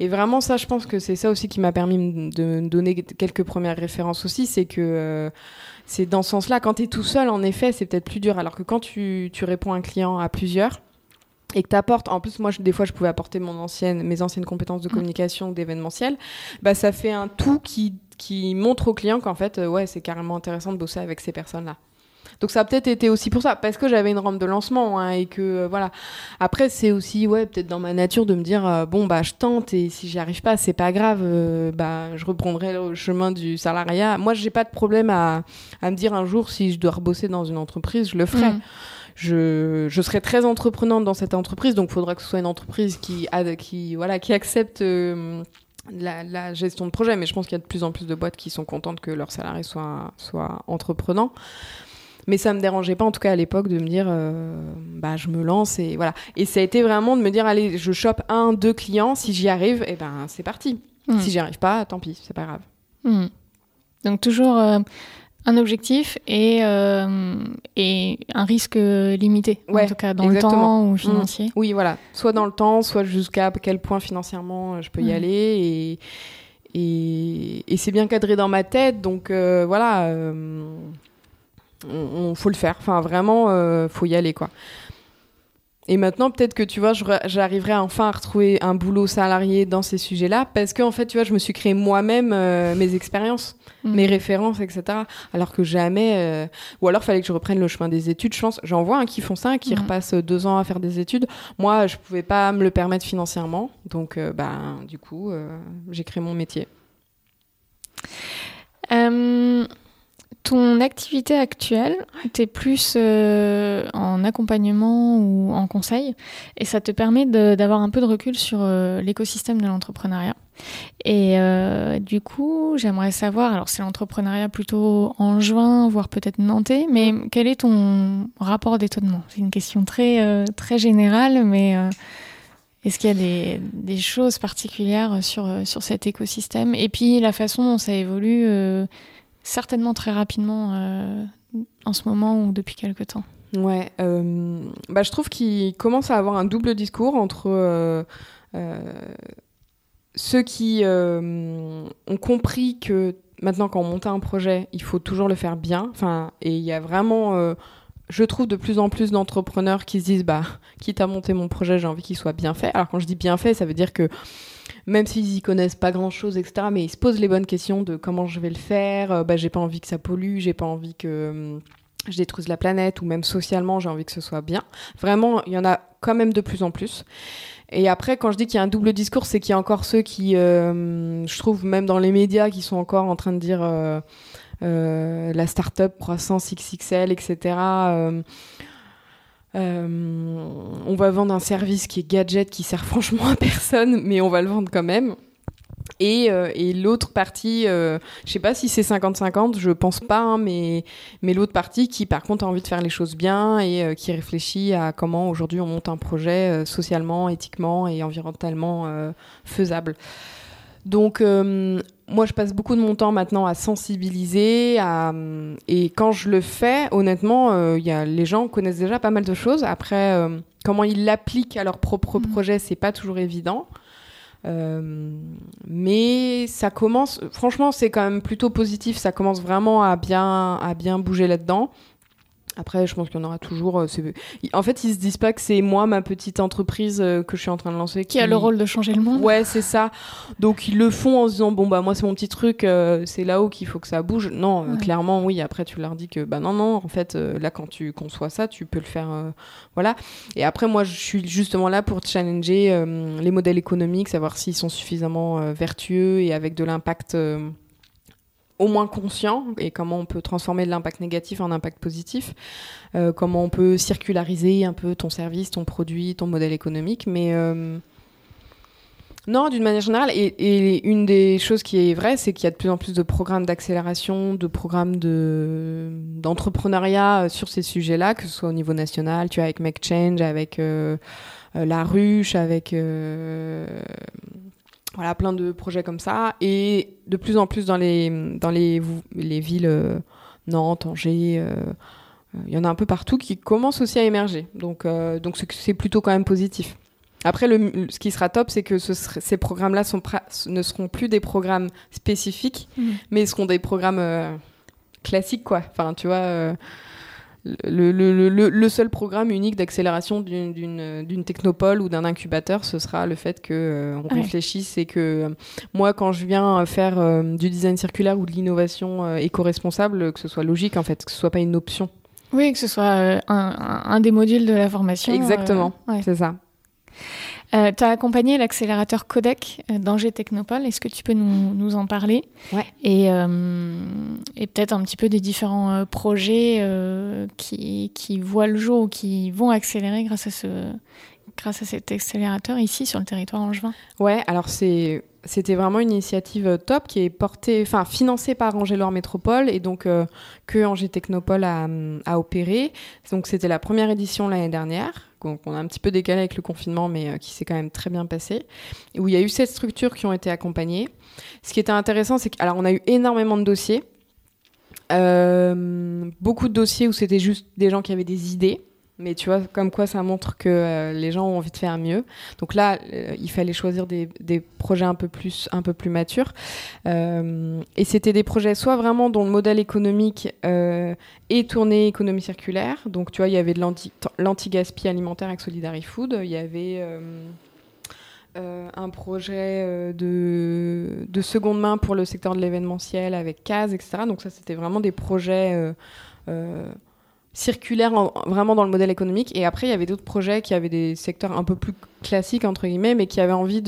Et vraiment, ça, je pense que c'est ça aussi qui m'a permis de me donner quelques premières références aussi, c'est que euh, c'est dans ce sens-là, quand tu es tout seul, en effet, c'est peut-être plus dur. Alors que quand tu, tu réponds à un client à plusieurs, et que tu apportes, en plus moi des fois je pouvais apporter mon ancienne, mes anciennes compétences de mm. communication ou d'événementiel, bah, ça fait un tout qui, qui montre au client qu'en fait euh, ouais c'est carrément intéressant de bosser avec ces personnes-là. Donc ça a peut-être été aussi pour ça, parce que j'avais une rampe de lancement hein, et que euh, voilà. Après c'est aussi ouais peut-être dans ma nature de me dire euh, bon bah je tente et si j'y arrive pas c'est pas grave, bah je reprendrai le chemin du salariat. Moi j'ai pas de problème à, à, me dire un jour si je dois rebosser dans une entreprise je le ferai. Mm je, je serai très entreprenante dans cette entreprise, donc il faudra que ce soit une entreprise qui, qui, voilà, qui accepte euh, la, gestion de projet. Mais je pense qu'il y a de plus en plus de boîtes qui sont contentes que leurs salariés soient, soient entreprenants. Mais ça me dérangeait pas, en tout cas à l'époque, de me dire, euh, bah, je me lance et voilà. Et ça a été vraiment de me dire, allez, je chope un, deux clients. Si j'y arrive, et eh ben, c'est parti. Mmh. Si j'y arrive pas, tant pis, c'est pas grave. Mmh. Donc toujours euh, un objectif et, euh, et un risque limité, en tout cas dans le temps ou mmh. financier. Oui, voilà. Soit dans le temps, soit jusqu'à quel point financièrement euh, je peux y mmh. aller. Et, et, et c'est bien cadré dans ma tête, donc euh, voilà, on, faut le faire. Enfin, vraiment, faut y aller, quoi. Et maintenant, peut-être que tu vois, j'arriverai enfin à retrouver un boulot salarié dans ces sujets-là, parce qu'en en fait, tu vois, je me suis créé moi-même euh, mes expériences, mm. mes références, etc. Alors que jamais, euh, ou alors fallait que je reprenne le chemin des études. Je pense, j'en vois un qui font ça, qui mm. repassent deux ans à faire des études. Moi, je pouvais pas me le permettre financièrement, donc, euh, ben, du coup, j'ai créé mon métier. Ton activité actuelle, tu es plus euh, en accompagnement ou en conseil, et ça te permet d'avoir un peu de recul sur euh, l'écosystème de l'entrepreneuriat. Et euh, du coup, j'aimerais savoir, alors c'est l'entrepreneuriat plutôt en juin, voire peut-être nantais, mais quel est ton rapport d'étonnement? C'est une question très, très générale, mais Est-ce qu'il y a des, des, choses particulières sur, sur cet écosystème? Et puis la façon dont ça évolue, certainement très rapidement en ce moment ou depuis quelque temps. Ouais, bah, je trouve qu'il commence à avoir un double discours entre ceux qui ont compris que maintenant, quand on monte un projet, il faut toujours le faire bien. Enfin, et il y a vraiment, euh, je trouve de plus en plus d'entrepreneurs qui se disent, bah, quitte à monter mon projet, j'ai envie qu'il soit bien fait. Alors quand je dis bien fait, ça veut dire que même s'ils y connaissent pas grand chose, etc., mais ils se posent les bonnes questions de comment je vais le faire. Euh, bah, j'ai pas envie que ça pollue, j'ai pas envie que hum, je détruise la planète, ou même socialement, j'ai envie que ce soit bien. Vraiment, il y en a quand même de plus en plus. Et après, quand je dis qu'il y a un double discours, c'est qu'il y a encore ceux qui, euh, je trouve, même dans les médias, qui sont encore en train de dire euh, la start-up croissance XXL, etc. on va vendre un service qui est gadget, qui sert franchement à personne, mais on va le vendre quand même. Et, euh, l'autre partie, euh, je sais pas si c'est 50-50, je pense pas, hein, mais, mais l'autre partie qui par contre a envie de faire les choses bien et euh, qui réfléchit à comment aujourd'hui on monte un projet socialement, éthiquement et environnementalement faisable. Donc moi je passe beaucoup de mon temps maintenant à sensibiliser, à, et quand je le fais, honnêtement, y a, les gens connaissent déjà pas mal de choses. Après, comment ils l'appliquent à leur propre mmh. projet, c'est pas toujours évident. Euh, mais ça commence, franchement, c'est quand même plutôt positif. Ça commence vraiment à bien, à bien bouger là-dedans. Après, je pense qu'il y en aura toujours. Euh, en fait, ils se disent pas que c'est moi, ma petite entreprise euh, que je suis en train de lancer. Qui, a le rôle de changer le monde. Ouais, c'est ça. Donc, ils le font en se disant bon, bah, moi, c'est mon petit truc, euh, c'est là-haut qu'il faut que ça bouge. Non, clairement, oui. Après, tu leur dis que, bah, non, non, en fait, là, quand tu conçois ça, tu peux le faire. voilà. Et après, moi, je suis justement là pour challenger les modèles économiques, savoir s'ils sont suffisamment vertueux et avec de l'impact au moins conscient et comment on peut transformer de l'impact négatif en impact positif, euh, comment on peut circulariser un peu ton service, ton produit, ton modèle économique. Mais euh, non, d'une manière générale, et, une des choses qui est vraie, c'est qu'il y a de plus en plus de programmes d'accélération, de programmes de, d'entrepreneuriat euh, sur ces sujets-là, que ce soit au niveau national, tu vois, avec Make Change, avec La Ruche, avec voilà, plein de projets comme ça. Et de plus en plus dans les, dans les, les villes euh, Nantes, Angers, euh, euh, il y en a un peu partout qui commencent aussi à émerger. Donc, donc c'est plutôt quand même positif. Après, le, ce qui sera top, c'est que ce ces programmes-là ne seront plus des programmes spécifiques, mmh. mais seront des programmes classiques, quoi. Enfin, tu vois le, le, le, le, seul programme unique d'accélération d'une technopole ou d'un incubateur, ce sera le fait que euh, on réfléchisse et que euh, moi, quand je viens faire euh, du design circulaire ou de l'innovation éco-responsable, que ce soit logique en fait, que ce soit pas une option. Oui, que ce soit un, un, des modules de la formation. Exactement, c'est ça. Euh, tu as accompagné l'accélérateur Codec euh, d'Angers Technopole. Est-ce que tu peux nous, nous en parler ouais. Et, euh, et peut-être un petit peu des différents euh, projets qui, qui, voient le jour ou qui vont accélérer grâce à, ce, grâce à cet accélérateur ici sur le territoire angevin? Ouais, alors c'est c'était vraiment une initiative top qui est portée, enfin financée par Angers-Loire Métropole et donc que Angers Technopole a, a opéré. Donc c'était la première édition l'année dernière qu'on a un petit peu décalé avec le confinement, mais euh, qui s'est quand même très bien passé, où il y a eu sept structures qui ont été accompagnées. Ce qui était intéressant, c'est qu'on a eu énormément de dossiers, euh, beaucoup de dossiers où c'était juste des gens qui avaient des idées, mais tu vois, comme quoi ça montre que euh, les gens ont envie de faire mieux. Donc là, euh, il fallait choisir des, projets un peu plus, un peu plus matures. Euh, et c'était des projets soit vraiment dont le modèle économique est tourné économie circulaire. Donc tu vois, il y avait de l'anti-gaspi alimentaire avec Solidary Food. Il y avait un projet de, de, seconde main pour le secteur de l'événementiel avec CAS, etc. Donc ça, c'était vraiment des projets circulaire vraiment dans le modèle économique. Et après, il y avait d'autres projets qui avaient des secteurs un peu plus classiques, entre guillemets, mais qui avaient envie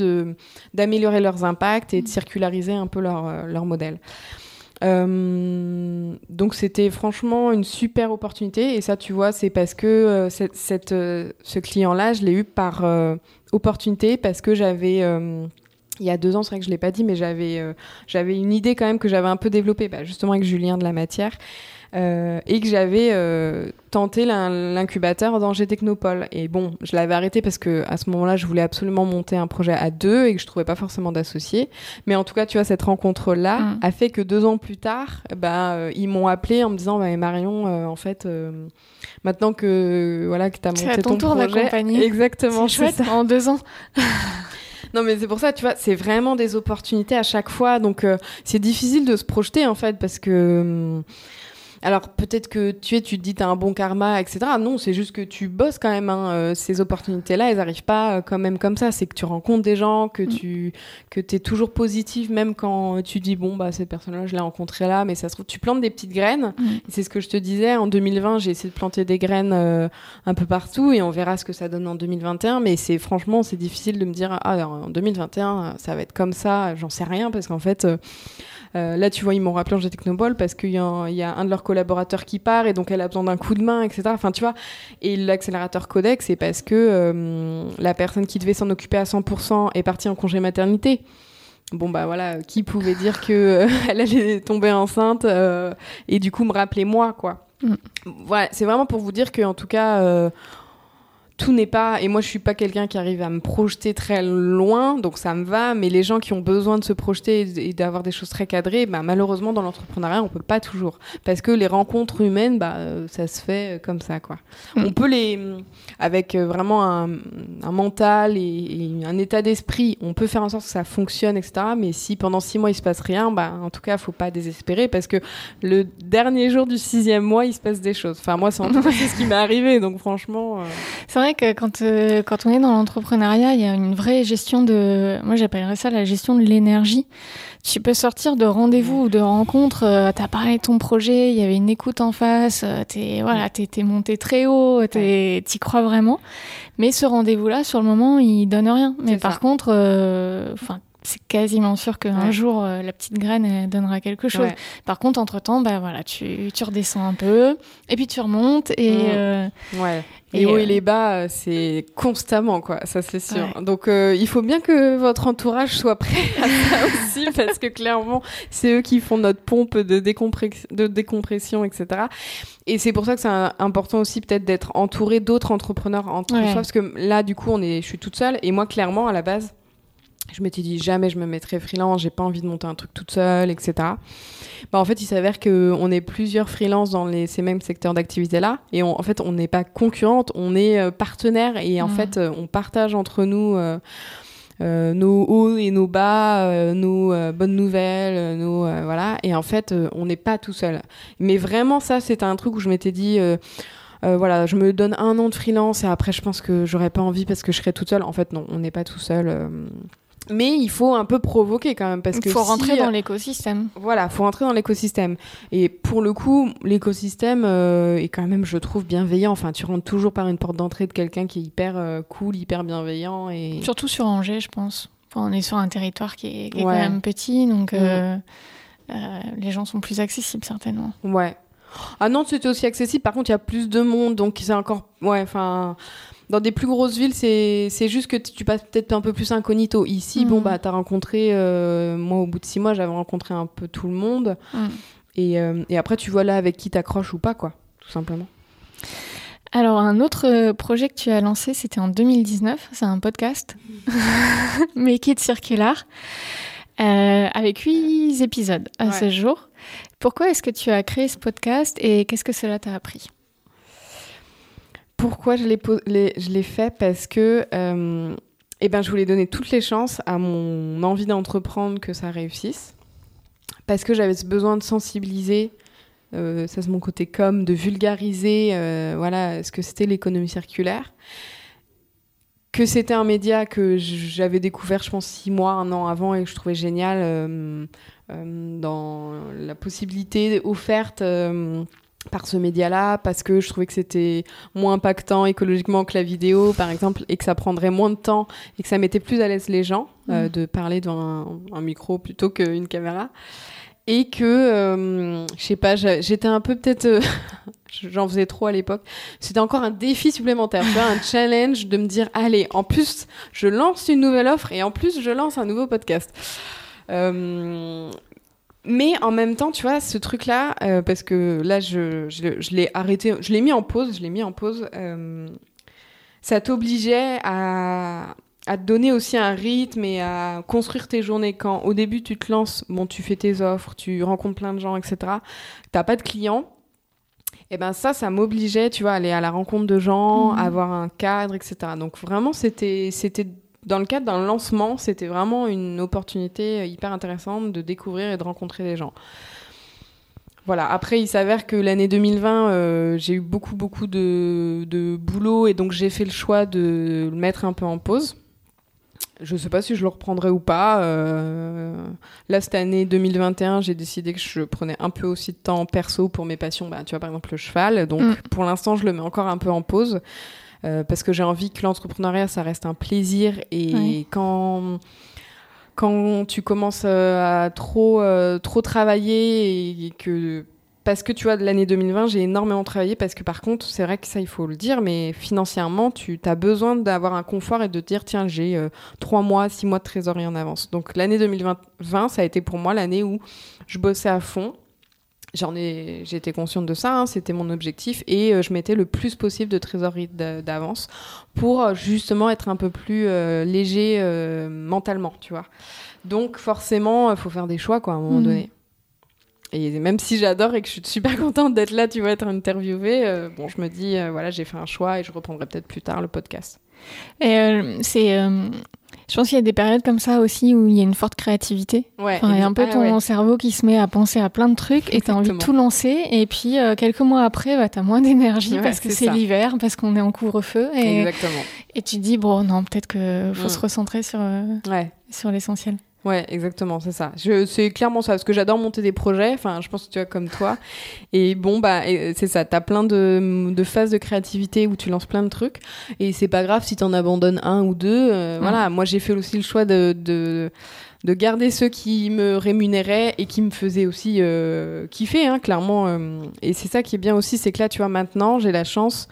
d'améliorer leurs impacts et de circulariser un peu leur, euh, leur modèle. Euh, donc c'était franchement une super opportunité et ça tu vois c'est parce que euh, cette, cette ce client là je l'ai eu par opportunité parce que j'avais il y a deux ans, c'est vrai que je l'ai pas dit, mais j'avais j'avais une idée quand même que j'avais un peu développée, bah, justement avec Julien de la matière, euh, et que j'avais euh, tenté l'incubateur dans G-Technopole. Et bon, je l'avais arrêté parce que à ce moment-là, je voulais absolument monter un projet à deux et que je trouvais pas forcément d'associés. Mais en tout cas, tu vois, cette rencontre-là Mm. a fait que deux ans plus tard, bah, euh, ils m'ont appelé en me disant, bah, Marion, euh, en fait, euh, maintenant que voilà que t'as C'est monté à ton tour projet, exactement, C'est en deux ans. Non, mais c'est pour ça, tu vois, c'est vraiment des opportunités à chaque fois. Donc, euh, c'est difficile de se projeter, en fait, parce que. hum, alors, peut-être que tu es, tu te dis, t'as un bon karma, etc. Non, c'est juste que tu bosses quand même. hein. Euh, ces opportunités-là, elles arrivent pas euh, quand même comme ça. C'est que tu rencontres des gens, que Mm. tu que es toujours positif, même quand tu dis, bon, bah, cette personne-là, je l'ai rencontrée là, mais ça se trouve, tu plantes des petites graines. Mm. C'est ce que je te disais. En 2020, j'ai essayé de planter des graines euh, un peu partout et on verra ce que ça donne en 2021. Mais c'est franchement, c'est difficile de me dire ah en 2021 ça va être comme ça. J'en sais rien parce qu'en fait. euh, euh, là, tu vois, ils m'ont rappelé en G-Technoball parce qu'il y, a un- il y a un de leurs collaborateurs qui part et donc elle a besoin d'un coup de main, etc. Enfin, tu vois. Et l'accélérateur Codex, c'est parce que euh, la personne qui devait s'en occuper à 100% est partie en congé maternité. Bon, bah voilà, qui pouvait dire que euh, elle allait tomber enceinte euh, et du coup me rappeler moi, quoi. Mm. Voilà, c'est vraiment pour vous dire que en tout cas, euh, tout n'est pas. Et moi, je suis pas quelqu'un qui arrive à me projeter très loin, donc ça me va. Mais les gens qui ont besoin de se projeter et d'avoir des choses très cadrées, bah, malheureusement, dans l'entrepreneuriat, on peut pas toujours. Parce que les rencontres humaines, bah, euh, ça se fait euh, comme ça, quoi. Mm. On peut les. Avec euh, vraiment un, un mental et, et un état d'esprit, on peut faire en sorte que ça fonctionne, etc. Mais si pendant six mois, il se passe rien, bah, en tout cas, faut pas désespérer parce que le dernier jour du sixième mois, il se passe des choses. Enfin, moi, c'est en tout cas, ce qui m'est arrivé. Donc, franchement. euh, C'est vrai que quand, euh, quand on est dans l'entrepreneuriat, il y a une vraie gestion de. Moi, j'appellerais ça la gestion de l'énergie. Tu peux sortir de rendez-vous ou de rencontres, euh, t'as parlé de ton projet, il y avait une écoute en face, euh, t'es voilà, t'es monté très haut, t'y crois vraiment. Mais ce rendez-vous-là, sur le moment, il donne rien. Mais par ça. contre, euh, enfin. c'est quasiment sûr qu'un Ouais. jour, euh, la petite graine elle donnera quelque chose. ouais. Par contre, entre-temps, bah, voilà, tu, tu redescends un peu, et puis tu remontes, et, Mm. euh, Ouais. Et, Les hauts euh, et les bas, euh, c'est constamment, quoi. Ça, c'est sûr. Ouais. Donc, euh, il faut bien que votre entourage soit prêt à ça aussi, parce que clairement, c'est eux qui font notre pompe de, décompré- de décompression, etc. Et c'est pour ça que c'est important aussi, peut-être, d'être entouré d'autres entrepreneurs entre Ouais. soi, parce que là, du coup, on est, je suis toute seule. Et moi, clairement, à la base, je m'étais dit jamais je me mettrais freelance, j'ai pas envie de monter un truc toute seule, etc. Bah, en fait, il s'avère qu'on est plusieurs freelances dans les, ces mêmes secteurs d'activité-là. Et on- en fait, on n'est pas concurrentes, on est euh, partenaires. Et en Mhm. fait, euh, on partage entre nous euh, euh, nos hauts et nos bas, euh, nos euh, bonnes nouvelles, nos. voilà. Et en fait, on n'est pas tout seul. Mais vraiment, ça, c'était un truc où je m'étais dit. voilà, je me donne un an de freelance et après je pense que j'aurais pas envie parce que je serais toute seule. En fait, non, on n'est pas tout seul. Mais il faut un peu provoquer quand même parce que il faut si, rentrer dans l'écosystème. voilà, faut rentrer dans l'écosystème. Et pour le coup, l'écosystème euh, est quand même, je trouve, bienveillant. Enfin, tu rentres toujours par une porte d'entrée de quelqu'un qui est hyper euh, cool, hyper bienveillant et Surtout sur Angers, je pense. Enfin, on est sur un territoire qui est, qui est Ouais. quand même petit, donc euh, euh, les gens sont plus accessibles certainement. ouais. Ah non, c'était aussi accessible. Par contre, il y a plus de monde, donc c'est encore, ouais, enfin. Dans des plus grosses villes, c'est juste que tu passes peut-être un peu plus incognito. Ici, Mhm. bon, bah, t'as rencontré, euh, moi, au bout de six mois, j'avais rencontré un peu tout le monde. Mm. Et, euh, et après, tu vois là avec qui t'accroches ou pas, quoi, tout simplement. Alors, un autre euh, projet que tu as lancé, c'était en 2019. C'est un podcast, Make It Circular, euh, avec huit épisodes à Ouais. ce jour. Pourquoi est-ce que tu as créé ce podcast et qu'est-ce que cela t'a appris? Pourquoi je l'ai fait Parce que euh, eh ben, je voulais donner toutes les chances à mon envie d'entreprendre que ça réussisse. Parce que j'avais besoin de sensibiliser, euh, ça c'est mon côté com, de vulgariser euh, voilà, ce que c'était l'économie circulaire. Que c'était un média que j'avais découvert, je pense, six mois, un an avant et que je trouvais génial dans la possibilité offerte par ce média-là, parce que je trouvais que c'était moins impactant écologiquement que la vidéo, par exemple, et que ça prendrait moins de temps et que ça mettait plus à l'aise les gens euh, Mhm. de parler devant un, un micro plutôt qu'une caméra. Et que, euh, je sais pas, j'étais un peu peut-être. euh, J'en faisais trop à l'époque. C'était encore un défi supplémentaire, tu vois, un challenge de me dire allez, en plus, je lance une nouvelle offre et en plus, je lance un nouveau podcast. Euh, mais en même temps, tu vois, ce truc-là, euh, parce que là, je, je, je l'ai arrêté, je l'ai mis en pause, je l'ai mis en pause. euh, ça t'obligeait à, à te donner aussi un rythme et à construire tes journées. Quand au début tu te lances, bon, tu fais tes offres, tu rencontres plein de gens, etc. T'as pas de clients. Et ben ça, ça m'obligeait, tu vois, à aller à la rencontre de gens, Mhm. avoir un cadre, etc. Donc vraiment, c'était, c'était dans le cadre d'un lancement, c'était vraiment une opportunité hyper intéressante de découvrir et de rencontrer des gens. Voilà. Après, il s'avère que l'année 2020, euh, j'ai eu beaucoup, beaucoup de, de boulot et donc j'ai fait le choix de le mettre un peu en pause. Je sais pas si je le reprendrai ou pas. euh, Là, cette année 2021, j'ai décidé que je prenais un peu aussi de temps perso pour mes passions. Bah, tu vois, par exemple, le cheval. Donc, Mm. pour l'instant, je le mets encore un peu en pause euh, parce que j'ai envie que l'entrepreneuriat, ça reste un plaisir. Et Oui. quand quand tu commences euh, à trop euh, trop travailler et que parce que tu vois de l'année 2020 j'ai énormément travaillé parce que par contre c'est vrai que ça il faut le dire mais financièrement tu as besoin d'avoir un confort et de te dire tiens j'ai euh, trois mois six mois de trésorerie en avance donc l'année 2020 ça a été pour moi l'année où je bossais à fond J'en ai, j'étais consciente de ça, hein, c'était mon objectif, et euh, je mettais le plus possible de trésorerie d'a- d'avance pour euh, justement être un peu plus euh, léger euh, mentalement, tu vois. Donc forcément, il faut faire des choix, quoi, à un moment Mhm. donné. Et même si j'adore et que je suis super contente d'être là, tu vois, être interviewée, bon, je me dis, voilà, j'ai fait un choix et je reprendrai peut-être plus tard le podcast. Et c'est. Je pense qu'il y a des périodes comme ça aussi où il y a une forte créativité. Ouais. Enfin, il y a un peu Ah, ton ouais. cerveau qui se met à penser à plein de trucs et t'as envie de tout lancer. Et puis, euh, quelques mois après, bah, t'as moins d'énergie Ouais, parce que c'est l'hiver, parce qu'on est en couvre-feu. Et, Exactement. et tu te dis, bon, non, peut-être que faut Mm. se recentrer sur, euh, sur l'essentiel. Ouais, exactement, c'est ça. C'est clairement ça, parce que j'adore monter des projets. Enfin, je pense que tu vois comme toi. Et bon, bah, et c'est ça. T'as plein de, de phases de créativité où tu lances plein de trucs. Et c'est pas grave si t'en abandonnes un ou deux. euh. Voilà. Moi, j'ai fait aussi le choix de, de, de garder ceux qui me rémunéraient et qui me faisaient aussi euh, kiffer, hein, clairement. euh. et c'est ça qui est bien aussi, c'est que là, tu vois, maintenant, j'ai la chance.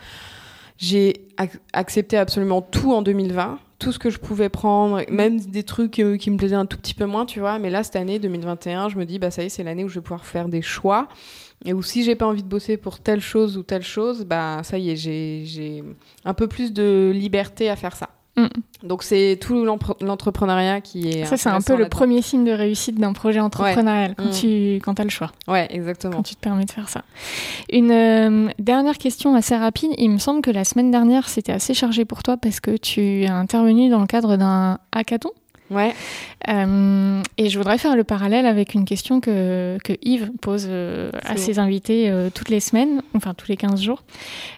J'ai ac- accepté absolument tout en 2020, tout ce que je pouvais prendre, même des trucs euh, qui me plaisaient un tout petit peu moins, tu vois. Mais là, cette année 2021, je me dis, bah ça y est, c'est l'année où je vais pouvoir faire des choix. Et où si j'ai pas envie de bosser pour telle chose ou telle chose, bah ça y est, j'ai j'ai un peu plus de liberté à faire ça. Mm. Donc c'est tout l'entrepreneuriat qui est. Ça, c'est un peu le premier signe de réussite d'un projet entrepreneurial quand Mm. tu quand as le choix. Ouais, exactement. quand tu te permets de faire ça. Une euh, dernière question assez rapide. Il me semble que la semaine dernière, c'était assez chargé pour toi parce que tu as intervenu dans le cadre d'un hackathon. Ouais. Euh, et je voudrais faire le parallèle avec une question que, que Yves pose euh, à ses invités euh, toutes les semaines, enfin tous les 15 jours.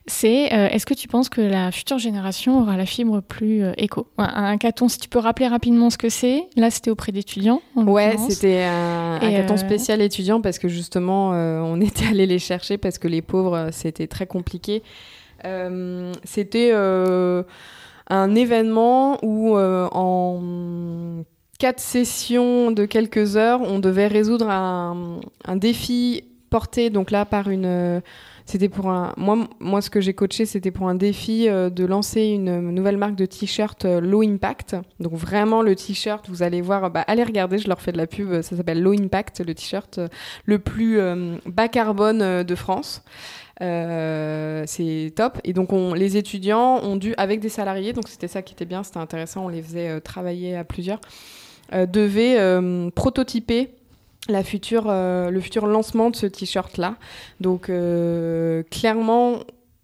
C'est est-ce que tu penses que la future génération aura la fibre plus éco? Un un hackathon, si tu peux rappeler rapidement ce que c'est. Là, c'était auprès d'étudiants. Ouais, c'était un euh, spécial étudiant parce que justement, on était allé les chercher parce que les pauvres, c'était très compliqué. C'était un événement où euh, en quatre sessions de quelques heures, on devait résoudre un, défi porté donc là par une c'était pour un moi moi ce que j'ai coaché c'était pour un défi euh, de lancer une nouvelle marque de t-shirt euh, low impact. Donc vraiment le t-shirt vous allez voir bah, allez regarder je leur fais de la pub ça s'appelle low impact le t-shirt le plus bas carbone de France euh, c'est top. Et donc, on, les étudiants ont dû, avec des salariés, donc c'était ça qui était bien, c'était intéressant, on les faisait euh, travailler à plusieurs, euh, devaient prototyper la future, le futur lancement de ce t-shirt-là. Donc, clairement,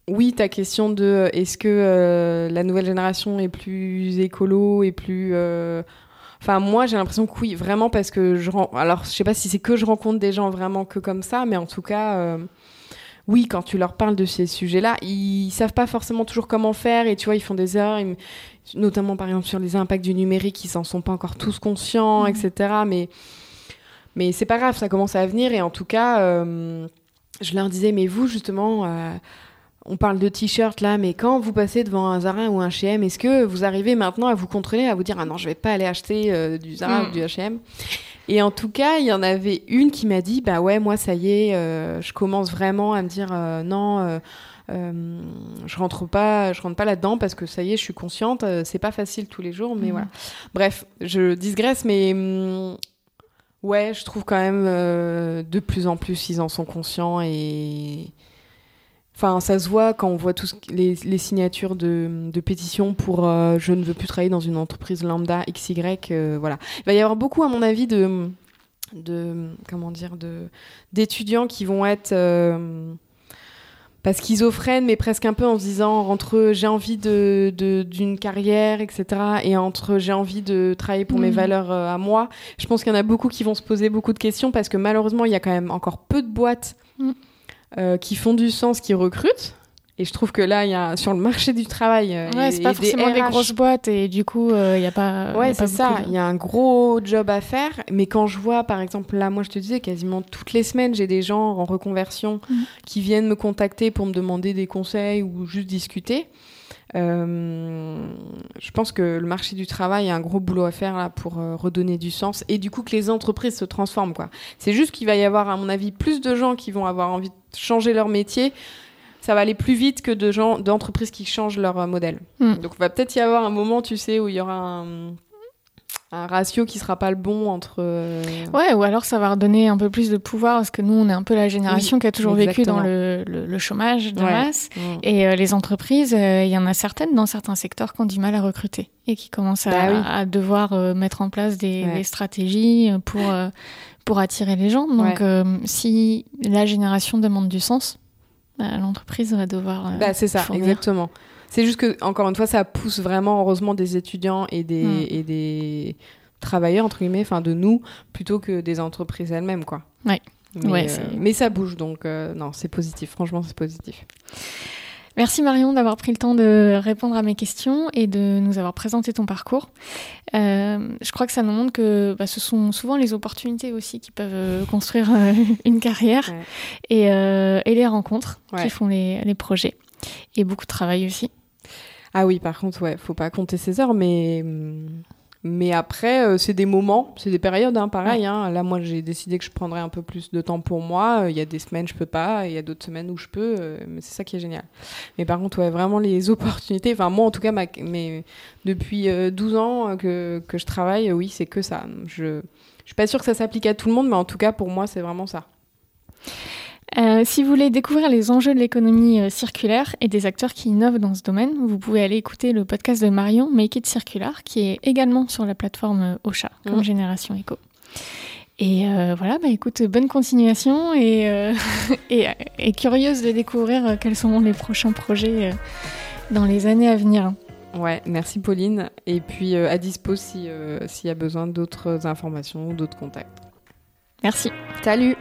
oui, ta question de est-ce que la nouvelle génération est plus écolo et plus. Enfin, moi, j'ai l'impression que oui, vraiment, parce que je. Alors, je sais pas si c'est que je rencontre des gens vraiment que comme ça, mais en tout cas. Oui, quand tu leur parles de ces sujets-là, ils savent pas forcément toujours comment faire et tu vois, ils font des erreurs, ils- notamment par exemple sur les impacts du numérique, ils s'en sont pas encore tous conscients, Mhm. etc. Mais, mais c'est pas grave, ça commence à venir et en tout cas, euh, je leur disais, mais vous justement, euh, on parle de t-shirt là, mais quand vous passez devant un Zara ou un H&M, est-ce que vous arrivez maintenant à vous contrôler, à vous dire, ah non, je vais pas aller acheter euh, du Zara ou du H&M? Et en tout cas, il y en avait une qui m'a dit Bah ouais, moi, ça y est, euh, je commence vraiment à me dire euh, Non, euh, je rentre pas, je rentre pas là-dedans parce que ça y est, je suis consciente, c'est pas facile tous les jours, mais Mhm. voilà. Bref, je digresse, mais hum, Ouais, je trouve quand même de plus en plus ils en sont conscients et Enfin, ça se voit quand on voit tous les, les signatures de, de pétitions pour euh, je ne veux plus travailler dans une entreprise lambda XY. Euh, voilà. Il va y avoir beaucoup, à mon avis, de, de comment dire, de d'étudiants qui vont être euh, pas schizophrènes, mais presque un peu en se disant entre j'ai envie de, d'une carrière, etc. et entre j'ai envie de travailler pour mes mmh. valeurs à moi. Je pense qu'il y en a beaucoup qui vont se poser beaucoup de questions parce que malheureusement, il y a quand même encore peu de boîtes. Mmh. Euh, qui font du sens, qui recrutent. Et je trouve que là, il y a sur le marché du travail, euh, ouais, c'est pas forcément des, grosses boîtes et du coup, il euh, n'y a pas. Ouais, c'est ça. Il y a un gros job à faire. Mais quand je vois, par exemple, là, moi, je te disais, quasiment toutes les semaines, j'ai des gens en reconversion mhm. qui viennent me contacter pour me demander des conseils ou juste discuter. Euh, je pense que le marché du travail a un gros boulot à faire là pour euh, redonner du sens et du coup que les entreprises se transforment quoi. C'est juste qu'il va y avoir à mon avis plus de gens qui vont avoir envie de changer leur métier. Ça va aller plus vite que de gens d'entreprises qui changent leur euh, modèle. Hmm. Donc il va peut-être y avoir un moment, tu sais, où il y aura un un ratio qui sera pas le bon entre. Euh, ouais, ou alors ça va redonner un peu plus de pouvoir parce que nous, on est un peu la génération qui a toujours vécu dans le, le, chômage de masse. Mm. Et euh, les entreprises, euh, il y en a certaines dans certains secteurs qui ont du mal à recruter et qui commencent à, bah devoir mettre en place des, stratégies pour, pour attirer les gens. Donc, si la génération demande du sens, bah, l'entreprise va devoir. bah, c'est ça, exactement. C'est juste que, encore une fois, ça pousse vraiment, heureusement, des étudiants et des, hmm. et des travailleurs, entre guillemets, enfin de nous, plutôt que des entreprises elles-mêmes, quoi. Ouais. Mais, euh, mais ça bouge, donc euh, non, c'est positif. Franchement, c'est positif. Merci Marion d'avoir pris le temps de répondre à mes questions et de nous avoir présenté ton parcours. Euh, je crois que ça nous montre que bah, ce sont souvent les opportunités aussi qui peuvent construire une carrière et, et, les rencontres qui font les, les projets et beaucoup de travail aussi. Ah oui, par contre, ouais, faut pas compter ses heures, mais mais après, euh, c'est des moments, c'est des périodes, hein, pareil. Hein. Là, moi, j'ai décidé que je prendrais un peu plus de temps pour moi. Il y a des semaines, je peux pas. Il y a d'autres semaines où je peux. Euh, mais c'est ça qui est génial. Mais par contre, ouais, vraiment les opportunités. Enfin, moi, en tout cas, ma, mais depuis 12 euh, ans que, que je travaille, oui, c'est que ça. Je, je suis pas sûre que ça s'applique à tout le monde, mais en tout cas, pour moi, c'est vraiment ça. Euh, si vous voulez découvrir les enjeux de l'économie euh, circulaire et des acteurs qui innovent dans ce domaine, vous pouvez aller écouter le podcast de Marion, Make It Circular, qui est également sur la plateforme euh, Ocha, comme mmh. Génération Eco. Et voilà, bah écoute, bonne continuation et, et, curieuse de découvrir quels sont les prochains projets dans les années à venir. Ouais, merci Pauline. Et puis à dispo s'il y a besoin d'autres informations ou d'autres contacts. Merci. Salut